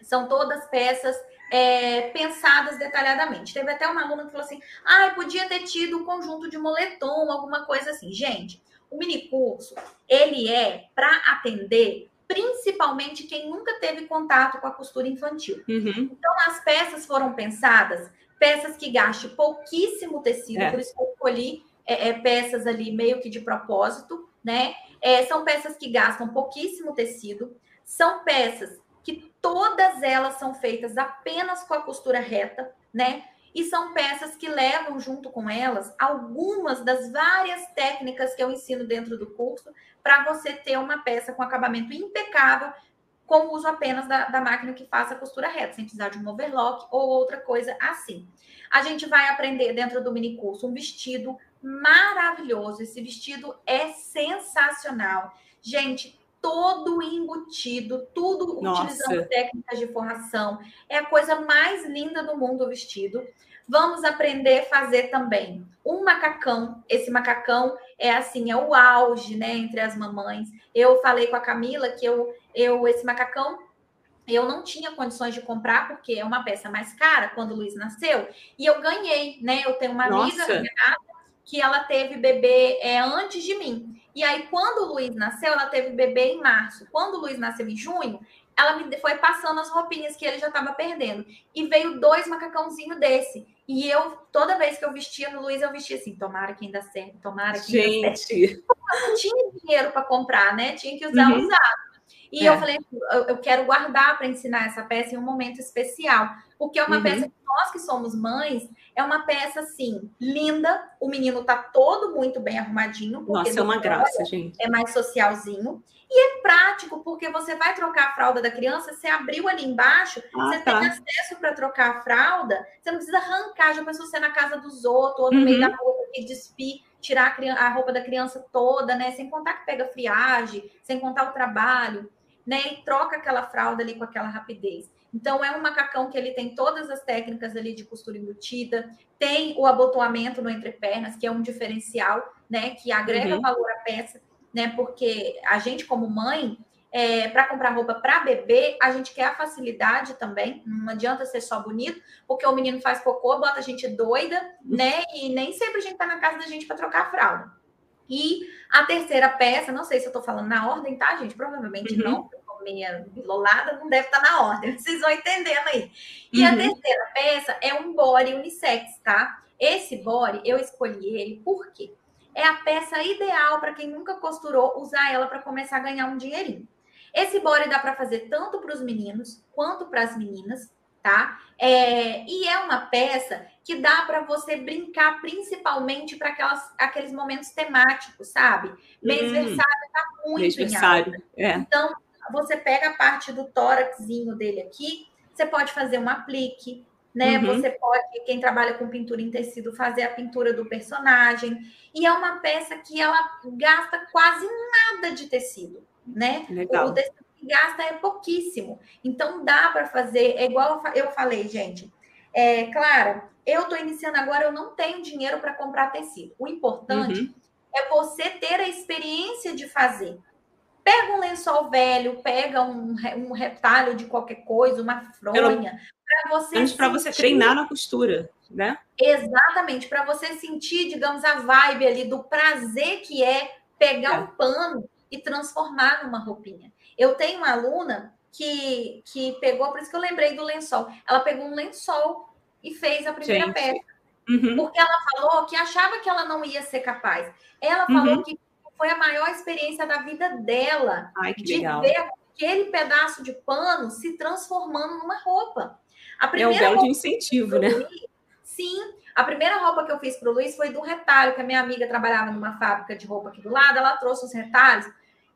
são todas peças é, pensadas detalhadamente. Teve até uma aluna que falou assim: ah, podia ter tido um conjunto de moletom, alguma coisa assim. Gente, o mini curso ele é para atender principalmente quem nunca teve contato com a costura infantil. Uhum. Então, as peças foram pensadas, peças que gastem pouquíssimo tecido, é. por isso que eu escolhi é, é, peças ali meio que de propósito, né? É, são peças que gastam pouquíssimo tecido, são peças que todas elas são feitas apenas com a costura reta, né? E são peças que levam junto com elas algumas das várias técnicas que eu ensino dentro do curso para você ter uma peça com acabamento impecável, com o uso apenas da, da máquina que faça a costura reta, sem precisar de um overlock ou outra coisa assim. A gente vai aprender dentro do mini curso um vestido maravilhoso. Esse vestido é sensacional. Gente, todo embutido, tudo Nossa. utilizando técnicas de forração. É a coisa mais linda do mundo o vestido. Vamos aprender a fazer também um macacão. Esse macacão é assim, é o auge, né, entre as mamães. Eu falei com a Camila que eu, eu esse macacão eu não tinha condições de comprar porque é uma peça mais cara quando o Luiz nasceu e eu ganhei, né? Eu tenho uma Nossa. amiga que ela teve bebê é, antes de mim. E aí, quando o Luiz nasceu, ela teve bebê em março. Quando o Luiz nasceu em junho, ela me foi passando as roupinhas que ele já estava perdendo. E veio dois macacãozinhos desse. E eu, toda vez que eu vestia no Luiz, eu vestia assim: tomara que ainda serve, tomara que Gente. ainda serve. Eu não tinha dinheiro para comprar, né? Tinha que usar uhum. usado. E é. eu falei, eu quero guardar para ensinar essa peça em um momento especial, porque é uma uhum. peça que nós que somos mães, é uma peça assim, linda. O menino tá todo muito bem arrumadinho. Nossa, é uma graça, gente. É mais socialzinho. E é prático, porque você vai trocar a fralda da criança, você abriu ali embaixo, ah, você tá. tem acesso para trocar a fralda, você não precisa arrancar, já pensou você na casa dos outros, ou no uhum. meio da rua que despir, tirar a, criança, a roupa da criança toda, né? Sem contar que pega friagem, sem contar o trabalho né? E troca aquela fralda ali com aquela rapidez. Então, é um macacão que ele tem todas as técnicas ali de costura embutida, tem o abotoamento no entrepernas, que é um diferencial, né? Que agrega uhum. valor à peça, né? Porque a gente, como mãe, é, para comprar roupa para bebê, a gente quer a facilidade também. Não adianta ser só bonito, porque o menino faz cocô, bota a gente doida, né? E nem sempre a gente tá na casa da gente para trocar a fralda. E a terceira peça, não sei se eu estou falando na ordem, tá, gente? Provavelmente uhum. não, meia bilolada, não deve estar tá na ordem, [LAUGHS] vocês vão entendendo aí. E uhum. a terceira peça é um body unissex, tá? Esse body, eu escolhi ele por quê? É a peça ideal para quem nunca costurou usar ela para começar a ganhar um dinheirinho. Esse body dá para fazer tanto para os meninos quanto para as meninas tá? É, e é uma peça que dá para você brincar principalmente para aqueles momentos temáticos, sabe? Mêsversário hum, tá muito em alta. É. Então, você pega a parte do tóraxinho dele aqui, você pode fazer um aplique, né? Uhum. Você pode, quem trabalha com pintura em tecido, fazer a pintura do personagem. E é uma peça que ela gasta quase nada de tecido, né? Legal. O tecido gasta é pouquíssimo. Então dá para fazer, é igual eu falei, gente. É claro, eu estou iniciando agora, eu não tenho dinheiro para comprar tecido. O importante uhum. é você ter a experiência de fazer. Pega um lençol velho, pega um, um retalho de qualquer coisa, uma fronha, para você Antes para você treinar na costura, né? Exatamente, para você sentir, digamos, a vibe ali do prazer que é pegar é. um pano e transformar numa roupinha. Eu tenho uma aluna que, que pegou, por isso que eu lembrei do lençol. Ela pegou um lençol e fez a primeira Gente. peça. Uhum. Porque ela falou que achava que ela não ia ser capaz. Ela falou uhum. que foi a maior experiência da vida dela Ai, de legal. ver aquele pedaço de pano se transformando numa roupa. A primeira é um belo de incentivo, né? Luiz, sim. A primeira roupa que eu fiz para o Luiz foi do retalho, que a minha amiga trabalhava numa fábrica de roupa aqui do lado. Ela trouxe os retalhos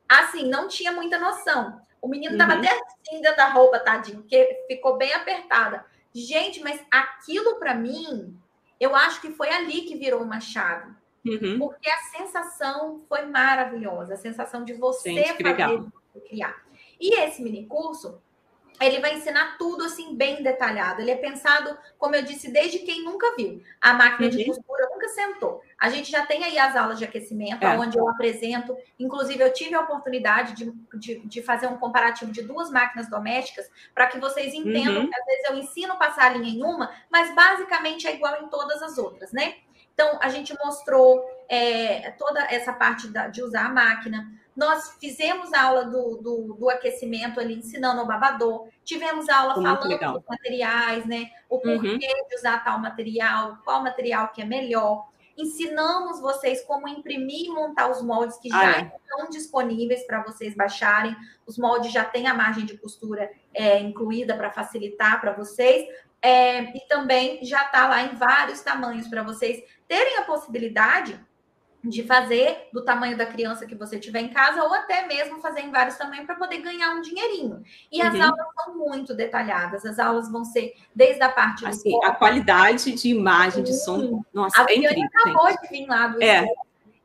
assim, não tinha muita noção. O menino estava uhum. até assim dentro da roupa, tadinho, porque ficou bem apertada. Gente, mas aquilo para mim, eu acho que foi ali que virou uma chave. Uhum. Porque a sensação foi maravilhosa, a sensação de você Gente, fazer, criar. E esse mini curso, ele vai ensinar tudo assim bem detalhado. Ele é pensado, como eu disse, desde quem nunca viu. A máquina uhum. de costura nunca sentou. A gente já tem aí as aulas de aquecimento, é. onde eu apresento. Inclusive, eu tive a oportunidade de, de, de fazer um comparativo de duas máquinas domésticas para que vocês entendam uhum. que às vezes eu ensino passar a linha em uma, mas basicamente é igual em todas as outras, né? Então, a gente mostrou é, toda essa parte da, de usar a máquina. Nós fizemos a aula do, do, do, aquecimento ali, ensinando o babador. Tivemos aula Foi falando dos materiais, né? O uhum. porquê uhum. de usar tal material, qual material que é melhor. Ensinamos vocês como imprimir e montar os moldes que ah, já é. estão disponíveis para vocês baixarem. Os moldes já têm a margem de costura é, incluída para facilitar para vocês. É, e também já está lá em vários tamanhos para vocês terem a possibilidade de fazer do tamanho da criança que você tiver em casa, ou até mesmo fazer em vários tamanhos para poder ganhar um dinheirinho. E uhum. as aulas são muito detalhadas, as aulas vão ser desde a parte do assim, a qualidade de imagem, de som, nossa, a é incrível. acabou gente. de vir lá do é.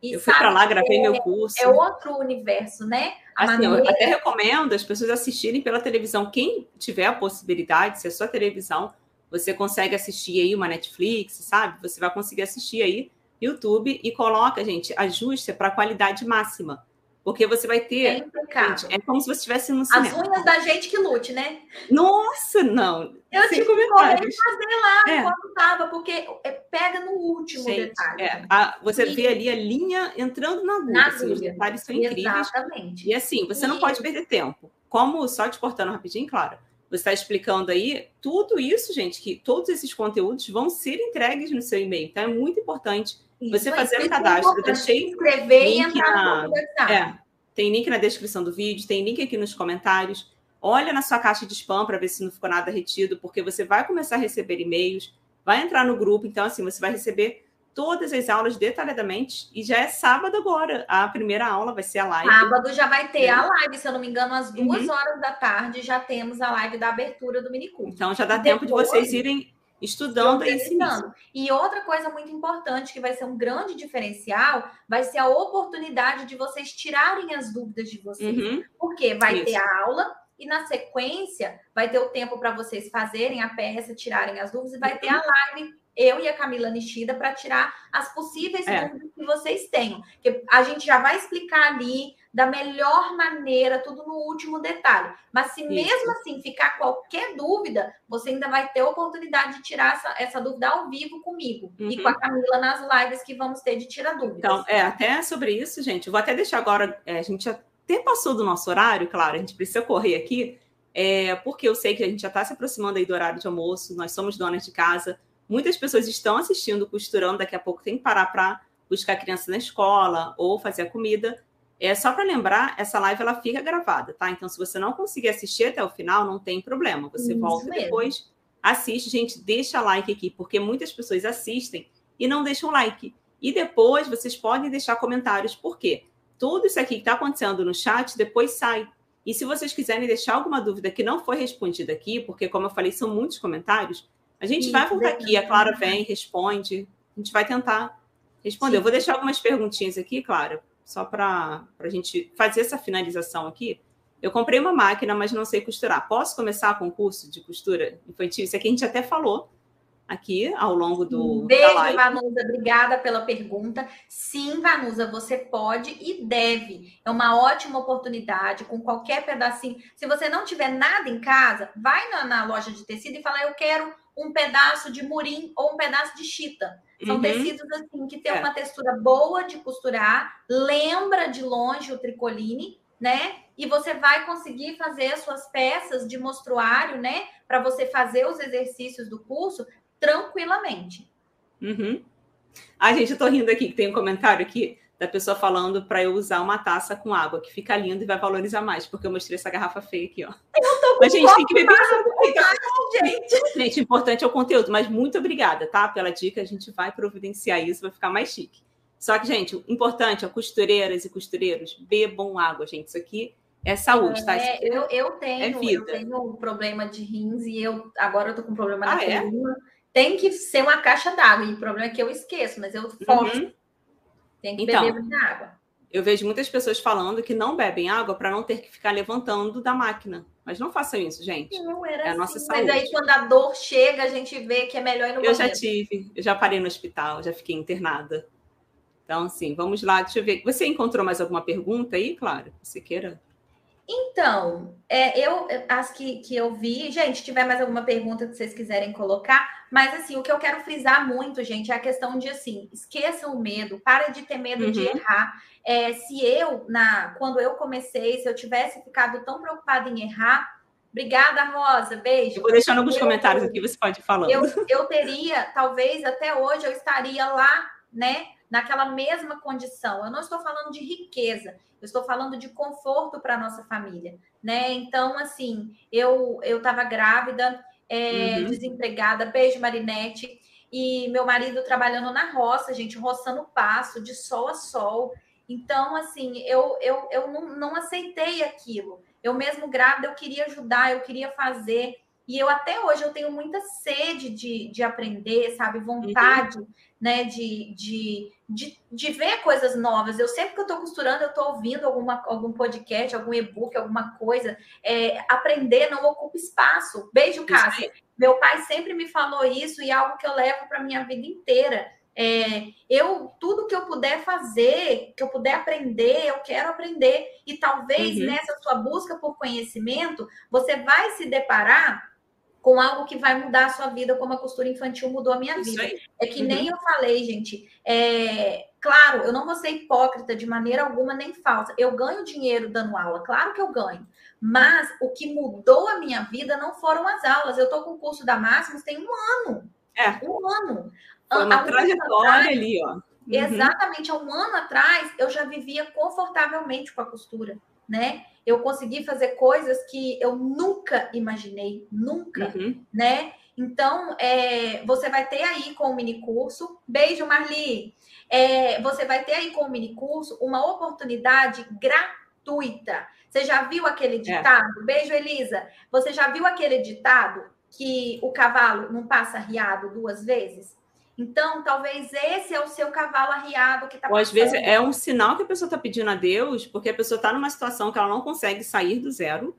E, eu fui para lá, gravei é, meu curso. É outro universo, né? A assim, maneira... Eu até recomendo as pessoas assistirem pela televisão. Quem tiver a possibilidade, se a sua televisão, você consegue assistir aí uma Netflix, sabe? Você vai conseguir assistir aí YouTube e coloca, gente, ajuste para qualidade máxima. Porque você vai ter. É impecável. é como se você estivesse no cinema. As unhas da gente que lute, né? Nossa, não. Eu tive que fazer lá é. enquanto estava, porque é, pega no último gente, detalhe. É. A, você e... vê ali a linha entrando na agulha. Na assim, os detalhes são incríveis. Exatamente. E assim, você e... não pode perder tempo. Como, só te cortando rapidinho, claro, você está explicando aí, tudo isso, gente, que todos esses conteúdos vão ser entregues no seu e-mail. Então, é muito importante você fazer o cadastro. Eu deixei escrever e entrar na... É, tem link na descrição do vídeo, tem link aqui nos comentários. Olha na sua caixa de spam para ver se não ficou nada retido, porque você vai começar a receber e-mails, vai entrar no grupo, então assim, você vai receber todas as aulas detalhadamente. E já é sábado agora. A primeira aula vai ser a live. Sábado já vai ter é. a live, se eu não me engano, às duas uhum. horas da tarde já temos a live da abertura do minicurso. Então já dá e tempo depois, de vocês irem estudando esse E outra coisa muito importante que vai ser um grande diferencial vai ser a oportunidade de vocês tirarem as dúvidas de vocês. Uhum. Porque vai Isso. ter a aula e na sequência vai ter o tempo para vocês fazerem a peça, tirarem as dúvidas e vai uhum. ter a uhum. live eu e a Camila Nishida para tirar as possíveis é. dúvidas que vocês tenham. Que a gente já vai explicar ali da melhor maneira, tudo no último detalhe. Mas se Isso. mesmo assim ficar qualquer dúvida, você ainda vai ter a oportunidade de tirar essa, essa dúvida ao vivo comigo uhum. e com a Camila nas lives que vamos ter de tirar dúvidas. Então, é, até sobre isso, gente, eu vou até deixar agora, é, a gente até passou do nosso horário, claro, a gente precisa correr aqui, é, porque eu sei que a gente já está se aproximando aí do horário de almoço, nós somos donas de casa, muitas pessoas estão assistindo, costurando, daqui a pouco tem que parar para buscar a criança na escola ou fazer a comida. É só para lembrar, essa live ela fica gravada, tá? Então, se você não conseguir assistir até o final, não tem problema. Você Isso volta mesmo. depois, assiste. Gente, deixa like aqui, porque muitas pessoas assistem e não deixam like. E depois vocês podem deixar comentários. Por quê? Tudo isso aqui que está acontecendo no chat depois sai. E se vocês quiserem deixar alguma dúvida que não foi respondida aqui, porque, como eu falei, são muitos comentários, a gente Sim, vai voltar aqui, a Clara vem, responde, a gente vai tentar responder. Sim. Eu vou deixar algumas perguntinhas aqui, Clara, só para a gente fazer essa finalização aqui. Eu comprei uma máquina, mas não sei costurar. Posso começar com curso de costura infantil? Isso aqui a gente até falou aqui ao longo do. Beijo, Vanusa. Obrigada pela pergunta. Sim, Vanusa, você pode e deve. É uma ótima oportunidade com qualquer pedacinho. Se você não tiver nada em casa, vai na, na loja de tecido e fala: Eu quero um pedaço de murim ou um pedaço de chita. São uhum. tecidos assim que tem é. uma textura boa de costurar, lembra de longe o tricoline, né? E você vai conseguir fazer as suas peças de mostruário, né? Para você fazer os exercícios do curso tranquilamente. Uhum. Ai, gente, eu tô rindo aqui, que tem um comentário aqui da pessoa falando para eu usar uma taça com água, que fica lindo e vai valorizar mais, porque eu mostrei essa garrafa feia aqui, ó. Eu tô com mas, gente, tem que beber água, gente. Gente, importante é o conteúdo, mas muito obrigada, tá? Pela dica, a gente vai providenciar isso, vai ficar mais chique. Só que, gente, o importante é costureiras e costureiros, bebam água, gente. Isso aqui é saúde, tá? É, eu, eu, tenho, é eu tenho um problema de rins e eu agora eu tô com problema na ah, coluna. É? Tem que ser uma caixa d'água. E o problema é que eu esqueço, mas eu forço. Uhum. Tem que então, beber muita água. eu vejo muitas pessoas falando que não bebem água para não ter que ficar levantando da máquina. Mas não façam isso, gente. Não era é a nossa assim. saúde. Mas aí, quando a dor chega, a gente vê que é melhor ir no Eu já tive, eu já parei no hospital, já fiquei internada. Então, assim, vamos lá, deixa eu ver. Você encontrou mais alguma pergunta aí, claro? Você queira? Então, é, eu as que, que eu vi, gente, se tiver mais alguma pergunta que vocês quiserem colocar, mas assim, o que eu quero frisar muito, gente, é a questão de assim, esqueçam o medo, para de ter medo uhum. de errar. É, se eu, na quando eu comecei, se eu tivesse ficado tão preocupada em errar, Obrigada, Rosa. Beijo. Eu vou deixando alguns eu, comentários aqui, você pode ir falando. Eu, eu teria, talvez até hoje, eu estaria lá, né? Naquela mesma condição. Eu não estou falando de riqueza, eu estou falando de conforto para a nossa família, né? Então, assim, eu eu estava grávida, é, uhum. desempregada. Beijo, Marinete. E meu marido trabalhando na roça, gente, roçando passo, de sol a sol. Então, assim, eu, eu, eu não, não aceitei aquilo. Eu mesmo grávida, eu queria ajudar, eu queria fazer. E eu até hoje eu tenho muita sede de, de aprender, sabe? Vontade, uhum. Né? De, de, de, de, ver coisas novas. Eu sempre que eu estou costurando, eu estou ouvindo alguma, algum podcast, algum e-book, alguma coisa. É, aprender não ocupa espaço. Beijo, Cássia. Meu pai sempre me falou isso e é algo que eu levo para minha vida inteira. É, eu tudo que eu puder fazer, que eu puder aprender, eu quero aprender. E talvez uhum. nessa sua busca por conhecimento, você vai se deparar com algo que vai mudar a sua vida, como a costura infantil mudou a minha Isso vida. Aí. É que uhum. nem eu falei, gente. É, claro, eu não vou ser hipócrita de maneira alguma nem falsa. Eu ganho dinheiro dando aula, claro que eu ganho. Mas o que mudou a minha vida não foram as aulas. Eu estou com o curso da Máximos tem um ano. É. Um ano. Foi uma trajetória atrás, ali, ó. Uhum. Exatamente, há um ano atrás eu já vivia confortavelmente com a costura, né? Eu consegui fazer coisas que eu nunca imaginei, nunca, uhum. né? Então, é, você vai ter aí com o mini curso. Beijo, Marli. É, você vai ter aí com o mini curso uma oportunidade gratuita. Você já viu aquele é. ditado? É. Beijo, Elisa. Você já viu aquele ditado que o cavalo não passa riado duas vezes? Então, talvez esse é o seu cavalo arriado que está Ou às vezes é um sinal que a pessoa está pedindo a Deus, porque a pessoa está numa situação que ela não consegue sair do zero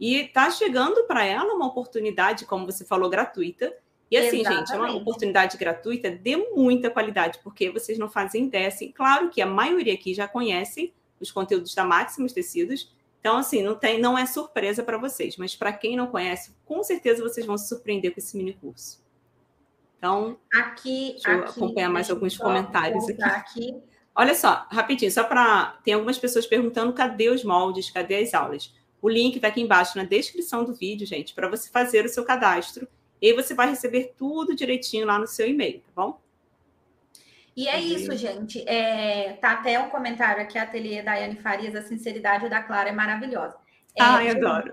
e está chegando para ela uma oportunidade, como você falou, gratuita. E assim, Exatamente. gente, é uma oportunidade gratuita de muita qualidade, porque vocês não fazem ideia. Assim, claro que a maioria aqui já conhece os conteúdos da Máximos Tecidos, então, assim, não, tem, não é surpresa para vocês, mas para quem não conhece, com certeza vocês vão se surpreender com esse mini curso. Então, aqui, deixa eu aqui, acompanhar mais alguns comentários aqui. aqui. Olha só, rapidinho, só para. Tem algumas pessoas perguntando cadê os moldes, cadê as aulas. O link está aqui embaixo na descrição do vídeo, gente, para você fazer o seu cadastro. E você vai receber tudo direitinho lá no seu e-mail, tá bom? E é isso, gente. É, tá até um comentário aqui, a ateliê da Yane Farias, a sinceridade da Clara é maravilhosa. É, Ai, adoro.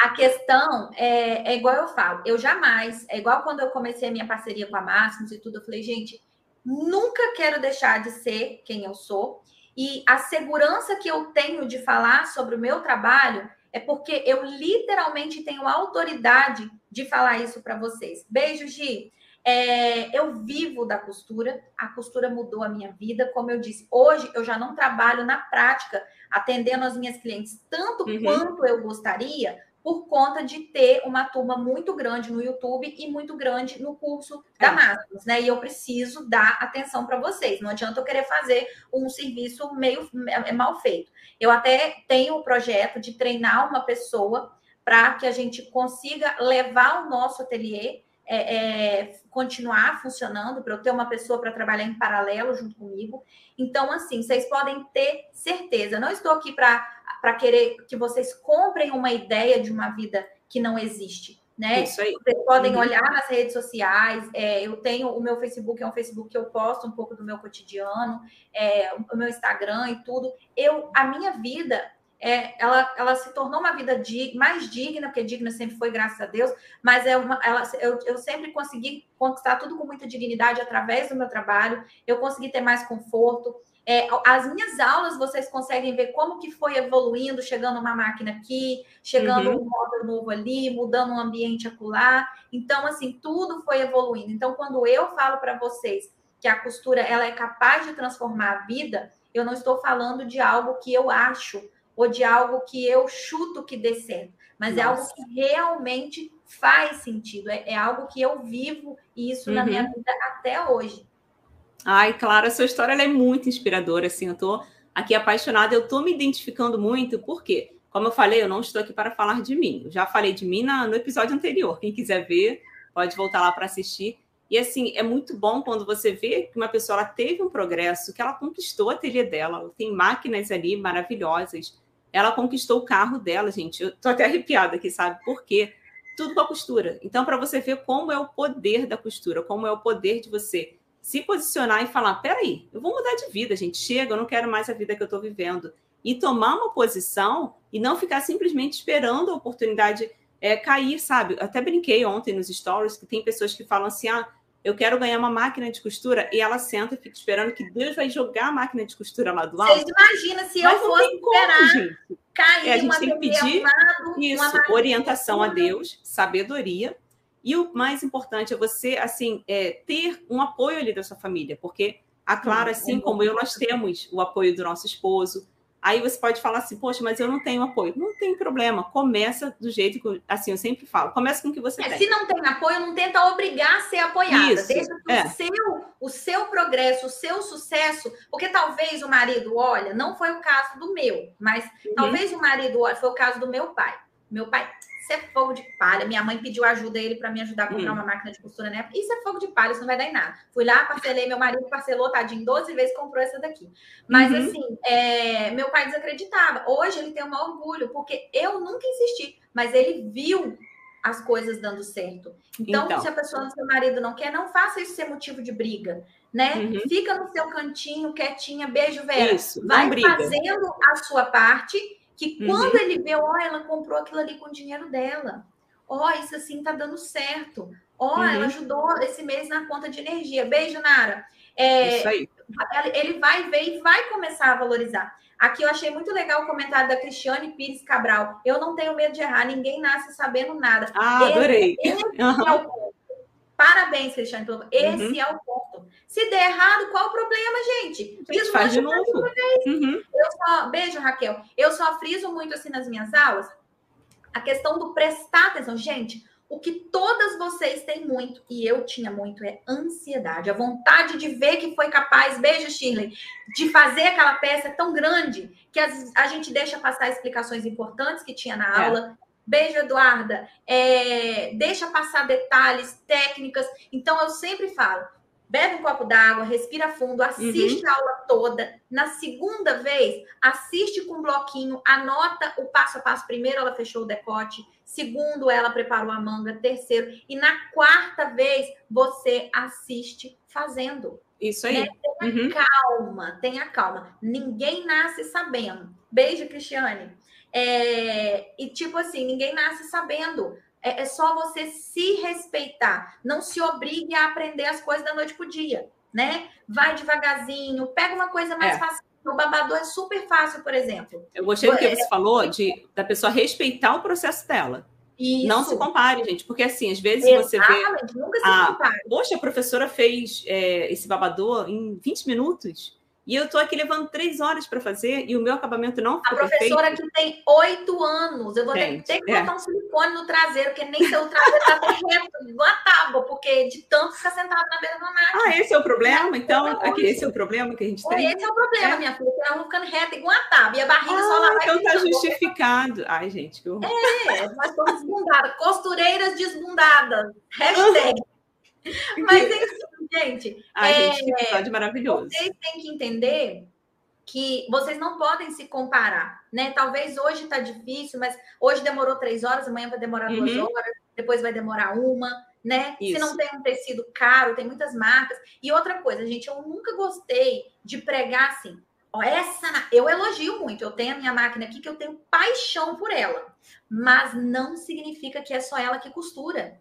A questão é, é igual eu falo, eu jamais, é igual quando eu comecei a minha parceria com a Máximos e tudo, eu falei, gente, nunca quero deixar de ser quem eu sou. E a segurança que eu tenho de falar sobre o meu trabalho é porque eu literalmente tenho autoridade de falar isso para vocês. Beijo, Gi. É, eu vivo da costura, a costura mudou a minha vida. Como eu disse, hoje eu já não trabalho na prática atendendo as minhas clientes tanto uhum. quanto eu gostaria, por conta de ter uma turma muito grande no YouTube e muito grande no curso da é. Máximos, né? E eu preciso dar atenção para vocês. Não adianta eu querer fazer um serviço meio é, mal feito. Eu até tenho o projeto de treinar uma pessoa para que a gente consiga levar o nosso ateliê é, é, continuar funcionando, para eu ter uma pessoa para trabalhar em paralelo junto comigo. Então, assim, vocês podem ter certeza. Não estou aqui para querer que vocês comprem uma ideia de uma vida que não existe. Né? Isso aí. Vocês podem uhum. olhar nas redes sociais. É, eu tenho o meu Facebook, é um Facebook que eu posto um pouco do meu cotidiano, é, o meu Instagram e tudo. Eu, a minha vida é, ela, ela se tornou uma vida dig, mais digna, porque digna sempre foi, graças a Deus, mas é uma, ela, eu, eu sempre consegui conquistar tudo com muita dignidade através do meu trabalho, eu consegui ter mais conforto. É, as minhas aulas, vocês conseguem ver como que foi evoluindo, chegando uma máquina aqui, chegando uhum. um módulo novo ali, mudando um ambiente acolá. Então, assim, tudo foi evoluindo. Então, quando eu falo para vocês que a costura ela é capaz de transformar a vida, eu não estou falando de algo que eu acho ou de algo que eu chuto que dê certo, mas Nossa. é algo que realmente faz sentido, é, é algo que eu vivo isso uhum. na minha uhum. vida até hoje. Ai, claro, a sua história é muito inspiradora, assim, eu tô aqui apaixonada, eu tô me identificando muito, por quê? Como eu falei, eu não estou aqui para falar de mim. Eu já falei de mim na, no episódio anterior. Quem quiser ver, pode voltar lá para assistir. E assim, é muito bom quando você vê que uma pessoa teve um progresso, que ela conquistou a ateliê dela, ela tem máquinas ali maravilhosas. Ela conquistou o carro dela, gente. Eu tô até arrepiada aqui, sabe? Por quê? Tudo com a costura. Então, para você ver como é o poder da costura, como é o poder de você se posicionar e falar: peraí, eu vou mudar de vida, gente. Chega, eu não quero mais a vida que eu estou vivendo. E tomar uma posição e não ficar simplesmente esperando a oportunidade é, cair, sabe? até brinquei ontem nos stories que tem pessoas que falam assim: ah, eu quero ganhar uma máquina de costura, e ela senta e fica esperando que Deus vai jogar a máquina de costura lá do alto. Vocês imaginam se Mas eu fosse esperar como, cair é, a gente tem que pedir isso, orientação a Deus, sabedoria, e o mais importante é você, assim, é, ter um apoio ali da sua família, porque a Clara, assim como eu, nós temos o apoio do nosso esposo, Aí você pode falar assim, poxa, mas eu não tenho apoio. Não tem problema, começa do jeito que, assim, eu sempre falo, começa com o que você é, tem. Se não tem apoio, não tenta obrigar a ser apoiada. Isso, Deixa que é. o, seu, o seu progresso, o seu sucesso, porque talvez o marido, olha, não foi o caso do meu, mas uhum. talvez o marido, olha, foi o caso do meu pai. Meu pai isso é fogo de palha. Minha mãe pediu ajuda a ele para me ajudar a comprar hum. uma máquina de costura né? Isso é fogo de palha, isso não vai dar em nada. Fui lá, parcelei, meu marido parcelou, tadinho, 12 vezes comprou essa daqui. Mas uhum. assim, é, meu pai desacreditava. Hoje ele tem um orgulho, porque eu nunca insisti, mas ele viu as coisas dando certo. Então, então, se a pessoa do seu marido não quer, não faça isso ser motivo de briga, né? Uhum. Fica no seu cantinho, quietinha, beijo, Vera. Isso, Vai fazendo a sua parte que uhum. quando uhum. ele vê, ó, oh, ela comprou aquilo ali com o dinheiro dela. Ó, oh, isso assim tá dando certo. Ó, oh, uhum. ela ajudou esse mês na conta de energia. Beijo, Nara. É, isso aí. Ele vai ver e vai começar a valorizar. Aqui eu achei muito legal o comentário da Cristiane Pires Cabral. Eu não tenho medo de errar, ninguém nasce sabendo nada. Ah, adorei. Esse, esse uhum. é o. Parabéns, Cristiane. Esse uhum. é o ponto. Se der errado, qual o problema, gente? Fiz faz de novo. Uhum. Eu só, beijo, Raquel. Eu só friso muito assim nas minhas aulas a questão do prestar atenção. Gente, o que todas vocês têm muito, e eu tinha muito, é ansiedade. A vontade de ver que foi capaz, beijo, Shirley, de fazer aquela peça tão grande que a gente deixa passar explicações importantes que tinha na é. Beijo, Eduarda. É, deixa passar detalhes, técnicas. Então, eu sempre falo: bebe um copo d'água, respira fundo, assiste uhum. a aula toda. Na segunda vez, assiste com um bloquinho, anota o passo a passo. Primeiro, ela fechou o decote. Segundo, ela preparou a manga. Terceiro, e na quarta vez, você assiste fazendo. Isso aí. Né? Tenha uhum. calma, tenha calma. Ninguém nasce sabendo. Beijo, Cristiane. É... E tipo assim, ninguém nasce sabendo. É, é só você se respeitar. Não se obrigue a aprender as coisas da noite pro dia, né? Vai devagarzinho, pega uma coisa mais é. fácil. O babador é super fácil, por exemplo. Eu gostei do que você é, falou de da pessoa respeitar o processo dela. Isso. Não se compare, gente, porque assim, às vezes você vê. Nunca se a, compare. Poxa, a professora fez é, esse babador em 20 minutos. E eu estou aqui levando três horas para fazer e o meu acabamento não ficou A professora perfeito. que tem oito anos, eu vou Gente, ter, ter, que botar é. um silicone no traseiro, porque nem seu traseiro está reto, igual a tábua, porque de tanto ficar sentado na beira da máquina. Ah, esse é o problema? Então, aqui, esse é o problema que a gente tem? Esse é o problema, é. minha filha, que ela ficando reta igual a tábua, e a barriga ah, só lá vai... então tá justificado. Ai, gente, que horror. É, nós estamos desbundadas, costureiras desbundadas, [LAUGHS] hashtag. Mas enfim, gente. Ai, é, gente, que episódio maravilhoso. Vocês têm que entender que vocês não podem se comparar, né? Talvez hoje está difícil, mas hoje demorou três horas, amanhã vai demorar duas uhum. horas, depois vai demorar uma, né? Isso. Se não tem um tecido caro, tem muitas marcas. E outra coisa, gente, eu nunca gostei de pregar assim. Ó, essa eu elogio muito. Eu tenho a minha máquina aqui que eu tenho paixão por ela, mas não significa que é só ela que costura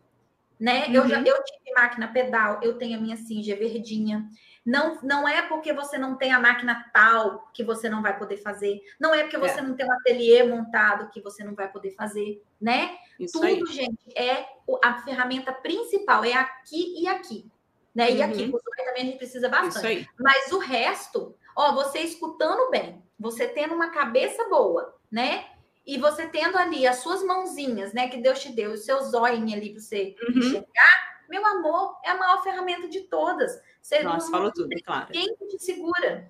né? Uhum. Eu já uhum. eu tive máquina pedal, eu tenho a minha Singer verdinha. Não, não é porque você não tem a máquina tal que você não vai poder fazer. Não é porque você é. não tem um ateliê montado que você não vai poder fazer, né? Isso Tudo, aí. gente, é a ferramenta principal, é aqui e aqui. Né? E uhum. aqui, também a gente precisa bastante. Mas o resto, Ó, você escutando bem, você tendo uma cabeça boa, né? E você tendo ali as suas mãozinhas, né, que Deus te deu, os seus olhinhos ali para você uhum. enxergar, meu amor, é a maior ferramenta de todas. Você Nossa, não, falou tudo, claro. Quem te segura?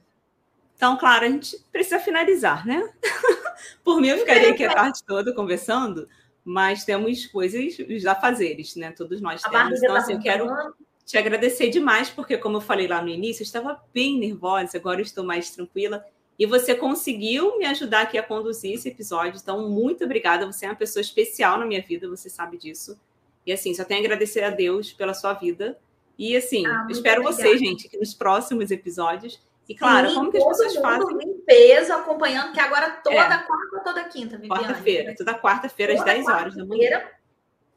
Então, claro, a gente precisa finalizar, né? [LAUGHS] Por mim, eu ficaria aqui a tarde toda conversando, mas temos coisas, os afazeres, né? Todos nós a temos. Então, tá assim, eu quero te agradecer demais, porque, como eu falei lá no início, eu estava bem nervosa, agora eu estou mais tranquila. E você conseguiu me ajudar aqui a conduzir esse episódio. Então, muito obrigada. Você é uma pessoa especial na minha vida, você sabe disso. E assim, só tenho a agradecer a Deus pela sua vida. E assim, ah, espero obrigada. você, gente, que nos próximos episódios. E claro, Sim, como que as pessoas fazem? Em peso, acompanhando, que agora toda é. quarta, toda quinta, Quarta-feira, toda quarta-feira, às 10 horas da manhã.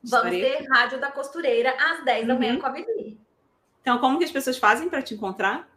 Vamos ter Rádio da Costureira às 10 uhum. da manhã uhum. com a Vivi. Então, como que as pessoas fazem para te encontrar?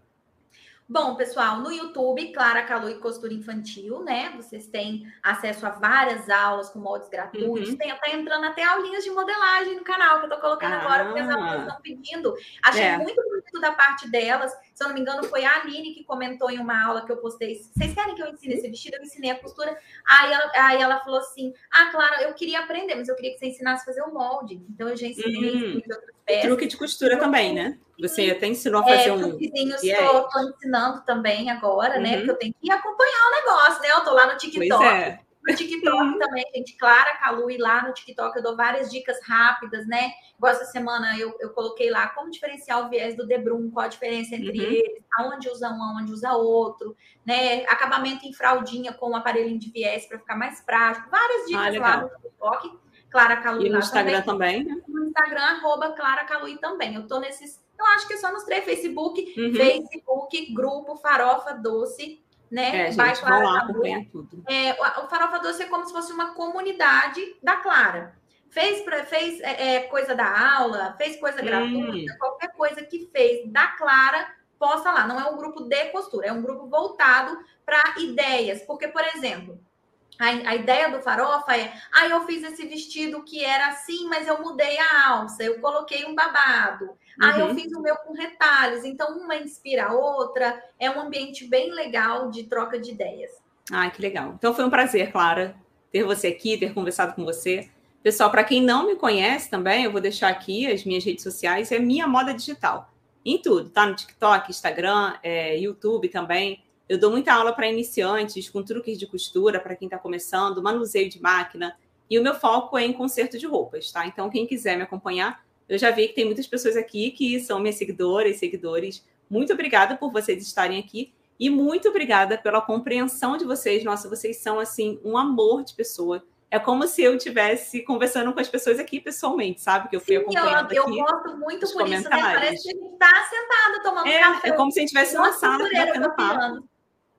Bom, pessoal, no YouTube, Clara Calu e Costura Infantil, né? Vocês têm acesso a várias aulas com moldes gratuitos. Uhum. Tem até entrando até aulinhas de modelagem no canal, que eu tô colocando ah. agora, porque as alunas estão pedindo. Achei é. muito bonito da parte delas. Se eu não me engano, foi a Aline que comentou em uma aula que eu postei. Vocês querem que eu ensine esse vestido? Eu ensinei a costura. Aí ela, aí ela falou assim: Ah, Clara, eu queria aprender, mas eu queria que você ensinasse a fazer o molde. Então eu já ensinei, outras peças. Truque de costura também, né? Você até ensinou a fazer é, um. Estou ensinando também agora, né? uhum. né? Porque eu tenho que acompanhar o negócio, né? Eu tô lá no TikTok. Pois é. No TikTok também, gente. Clara Calu, e lá no TikTok eu dou várias dicas rápidas, né? Igual essa semana eu, eu coloquei lá como diferenciar o viés do Debrum, qual a diferença entre uhum. eles, aonde usa um, aonde usa outro, né? Acabamento em fraldinha com um aparelhinho de viés para ficar mais prático. Várias dicas ah, lá no TikTok. Clara Calu. E no Instagram também, também né? No Instagram, arroba Clara Calu também. Eu tô nesses eu acho que é só nos três: Facebook, uhum. Facebook, Grupo Farofa Doce, né? É, gente, Vai Clara lá, acompanha tudo. É, o Farofa Doce é como se fosse uma comunidade da Clara. Fez, pra, fez é, é coisa da aula, fez coisa hum. gratuita, qualquer coisa que fez da Clara, posta lá. Não é um grupo de costura, é um grupo voltado para ideias. Porque, por exemplo, a, a, ideia do farofa é: ah, eu fiz esse vestido que era assim, mas eu mudei a alça, eu coloquei um babado. Uhum. Ah, eu fiz o meu com retalhos. Então, uma inspira a outra. É um ambiente bem legal de troca de ideias. Ah, que legal. Então, foi um prazer, Clara, ter você aqui, ter conversado com você. Pessoal, para quem não me conhece também, eu vou deixar aqui as minhas redes sociais, é Minha Moda Digital. Em tudo, tá? No TikTok, Instagram, é, YouTube também. Eu dou muita aula para iniciantes, com truques de costura, para quem está começando, manuseio de máquina. E o meu foco é em conserto de roupas, tá? Então, quem quiser me acompanhar, eu já vi que tem muitas pessoas aqui que são minhas seguidoras seguidores. Muito obrigada por vocês estarem aqui. E muito obrigada pela compreensão de vocês. Nossa, vocês são, assim, um amor de pessoa. É como se eu estivesse conversando com as pessoas aqui pessoalmente, sabe? Que eu fui Sim, acompanhando eu, aqui. Eu gosto muito por isso, né? Parece que a gente está sentado tomando é, café. É como se a gente estivesse numa sala batendo papo.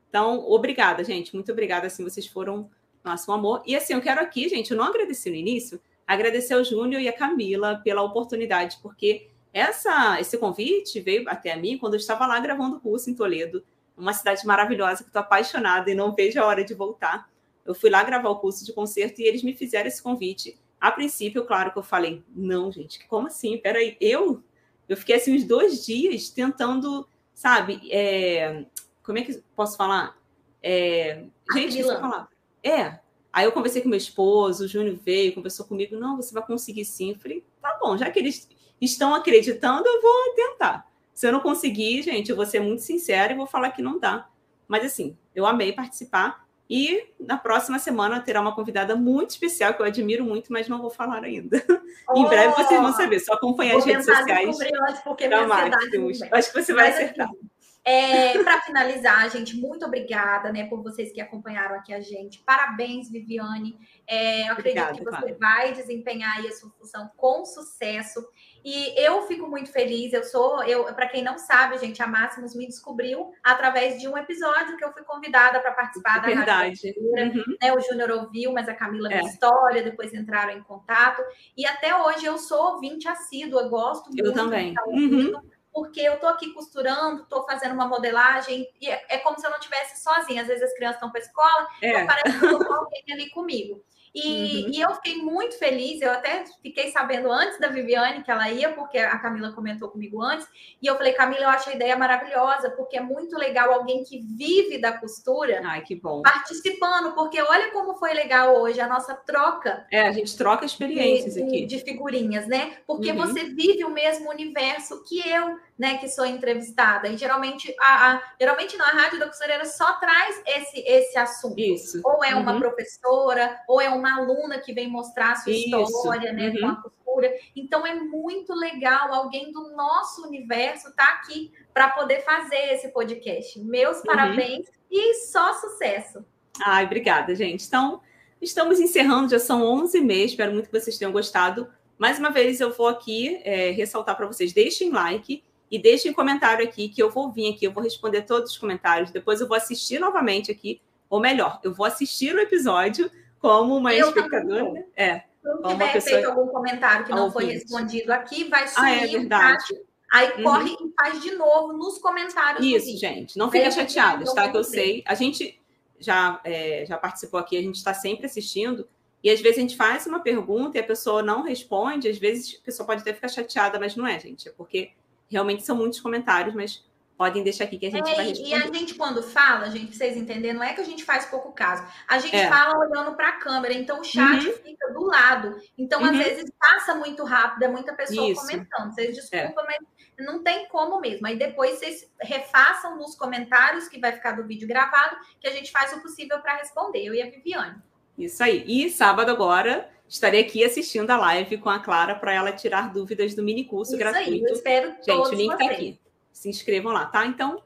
Então, obrigada, gente. Muito obrigada. Assim, vocês foram nosso amor. E assim, eu quero aqui, gente, eu não agradeci no início, agradecer ao Júnior e a Camila pela oportunidade, porque essa, esse convite veio até a mim quando eu estava lá gravando o curso em Toledo, uma cidade maravilhosa que estou apaixonada e não vejo a hora de voltar. Eu fui lá gravar o curso de concerto e eles me fizeram esse convite. A princípio, claro que eu falei, não, gente, como assim? Peraí, eu? Eu fiquei assim uns dois dias tentando, sabe, é, como é que posso falar? É, gente, essa palavra. É. Aí eu conversei com meu esposo, o Júnior veio, conversou comigo. Não, você vai conseguir sim. Eu falei, tá bom, já que eles estão acreditando, eu vou tentar. Se eu não conseguir, gente, eu vou ser muito sincera e vou falar que não dá. Mas assim, eu amei participar. E na próxima semana terá uma convidada muito especial que eu admiro muito, mas não vou falar ainda. Oh, [LAUGHS] em breve vocês vão saber, só acompanhar as redes sociais. Antes, porque minha Acho que você vai mas, acertar. Assim, é, para finalizar, gente, muito obrigada né, por vocês que acompanharam aqui a gente. Parabéns, Viviane. É, eu acredito Obrigada, que você vai desempenhar aí a sua função com sucesso. E eu fico muito feliz. Eu sou, eu, para quem não sabe, gente, a Máximos me descobriu através de um episódio que eu fui convidada para participar da Verdade. Uhum. Né, o Júnior ouviu, mas a Camila é. história, depois entraram em contato. E até hoje eu sou ouvinte assídua, gosto eu muito. Eu também. Uhum porque eu tô aqui costurando, tô fazendo uma modelagem, e é, é como se eu não estivesse sozinha. Às vezes as crianças estão para a escola, é. então parece que eu alguém ali comigo. E, uhum. e, eu fiquei muito feliz, eu até fiquei sabendo antes da Viviane que ela ia, porque a Camila comentou comigo antes, e eu falei, Camila, eu acho a ideia maravilhosa, porque é muito legal alguém que vive da costura Ai, que bom. participando, porque olha como foi legal hoje a nossa troca. É, a gente troca experiências de, aqui. De figurinhas, né? Porque uhum. você vive o mesmo universo que eu, né, que sou entrevistada. E geralmente, a, a geralmente na Rádio da Costureira só traz esse, esse assunto. Isso. Ou é uma uhum. professora, ou é uma aluna que vem mostrar a sua Isso. história, né, uhum. com a costura. Então é muito legal alguém do nosso universo estar tá aqui para poder fazer esse podcast. Meus uhum. parabéns e só sucesso. Ai, obrigada, gente. Então, estamos encerrando, já são 11 meses. Espero muito que vocês tenham gostado. Mais uma vez, eu vou aqui é, ressaltar para vocês: deixem like e deixem comentário aqui, que eu vou vir aqui, eu vou responder todos os comentários. Depois eu vou assistir novamente aqui, ou melhor, eu vou assistir o episódio como uma eu espectadora. Também. É. Se tiver pessoa... feito algum comentário que não foi respondido aqui, vai sumir. Ah, é verdade. Aí uhum. corre e faz de novo nos comentários. Isso, gente. Não fiquem chateadas, tá? Que eu sei. A gente já, é, já participou aqui, a gente está sempre assistindo. E às vezes a gente faz uma pergunta e a pessoa não responde. Às vezes a pessoa pode até ficar chateada, mas não é, gente. É porque realmente são muitos comentários, mas podem deixar aqui que a gente é, vai responder. E a gente, quando fala, gente, pra vocês entenderem, não é que a gente faz pouco caso. A gente é. fala olhando para a câmera, então o chat uhum. fica do lado. Então, uhum. às vezes, passa muito rápido, é muita pessoa Isso. comentando. Vocês desculpam, é. mas não tem como mesmo. Aí depois vocês refaçam nos comentários, que vai ficar do vídeo gravado, que a gente faz o possível para responder, eu e a Viviane. Isso aí. E sábado agora estarei aqui assistindo a live com a Clara para ela tirar dúvidas do mini curso Isso gratuito. Aí, eu espero Gente, o link está aqui. Se inscrevam lá, tá? Então,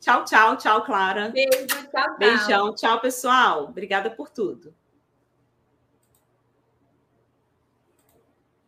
tchau, tchau, tchau, Clara. Beijo, tchau, tchau. Beijão, tchau, pessoal. Obrigada por tudo.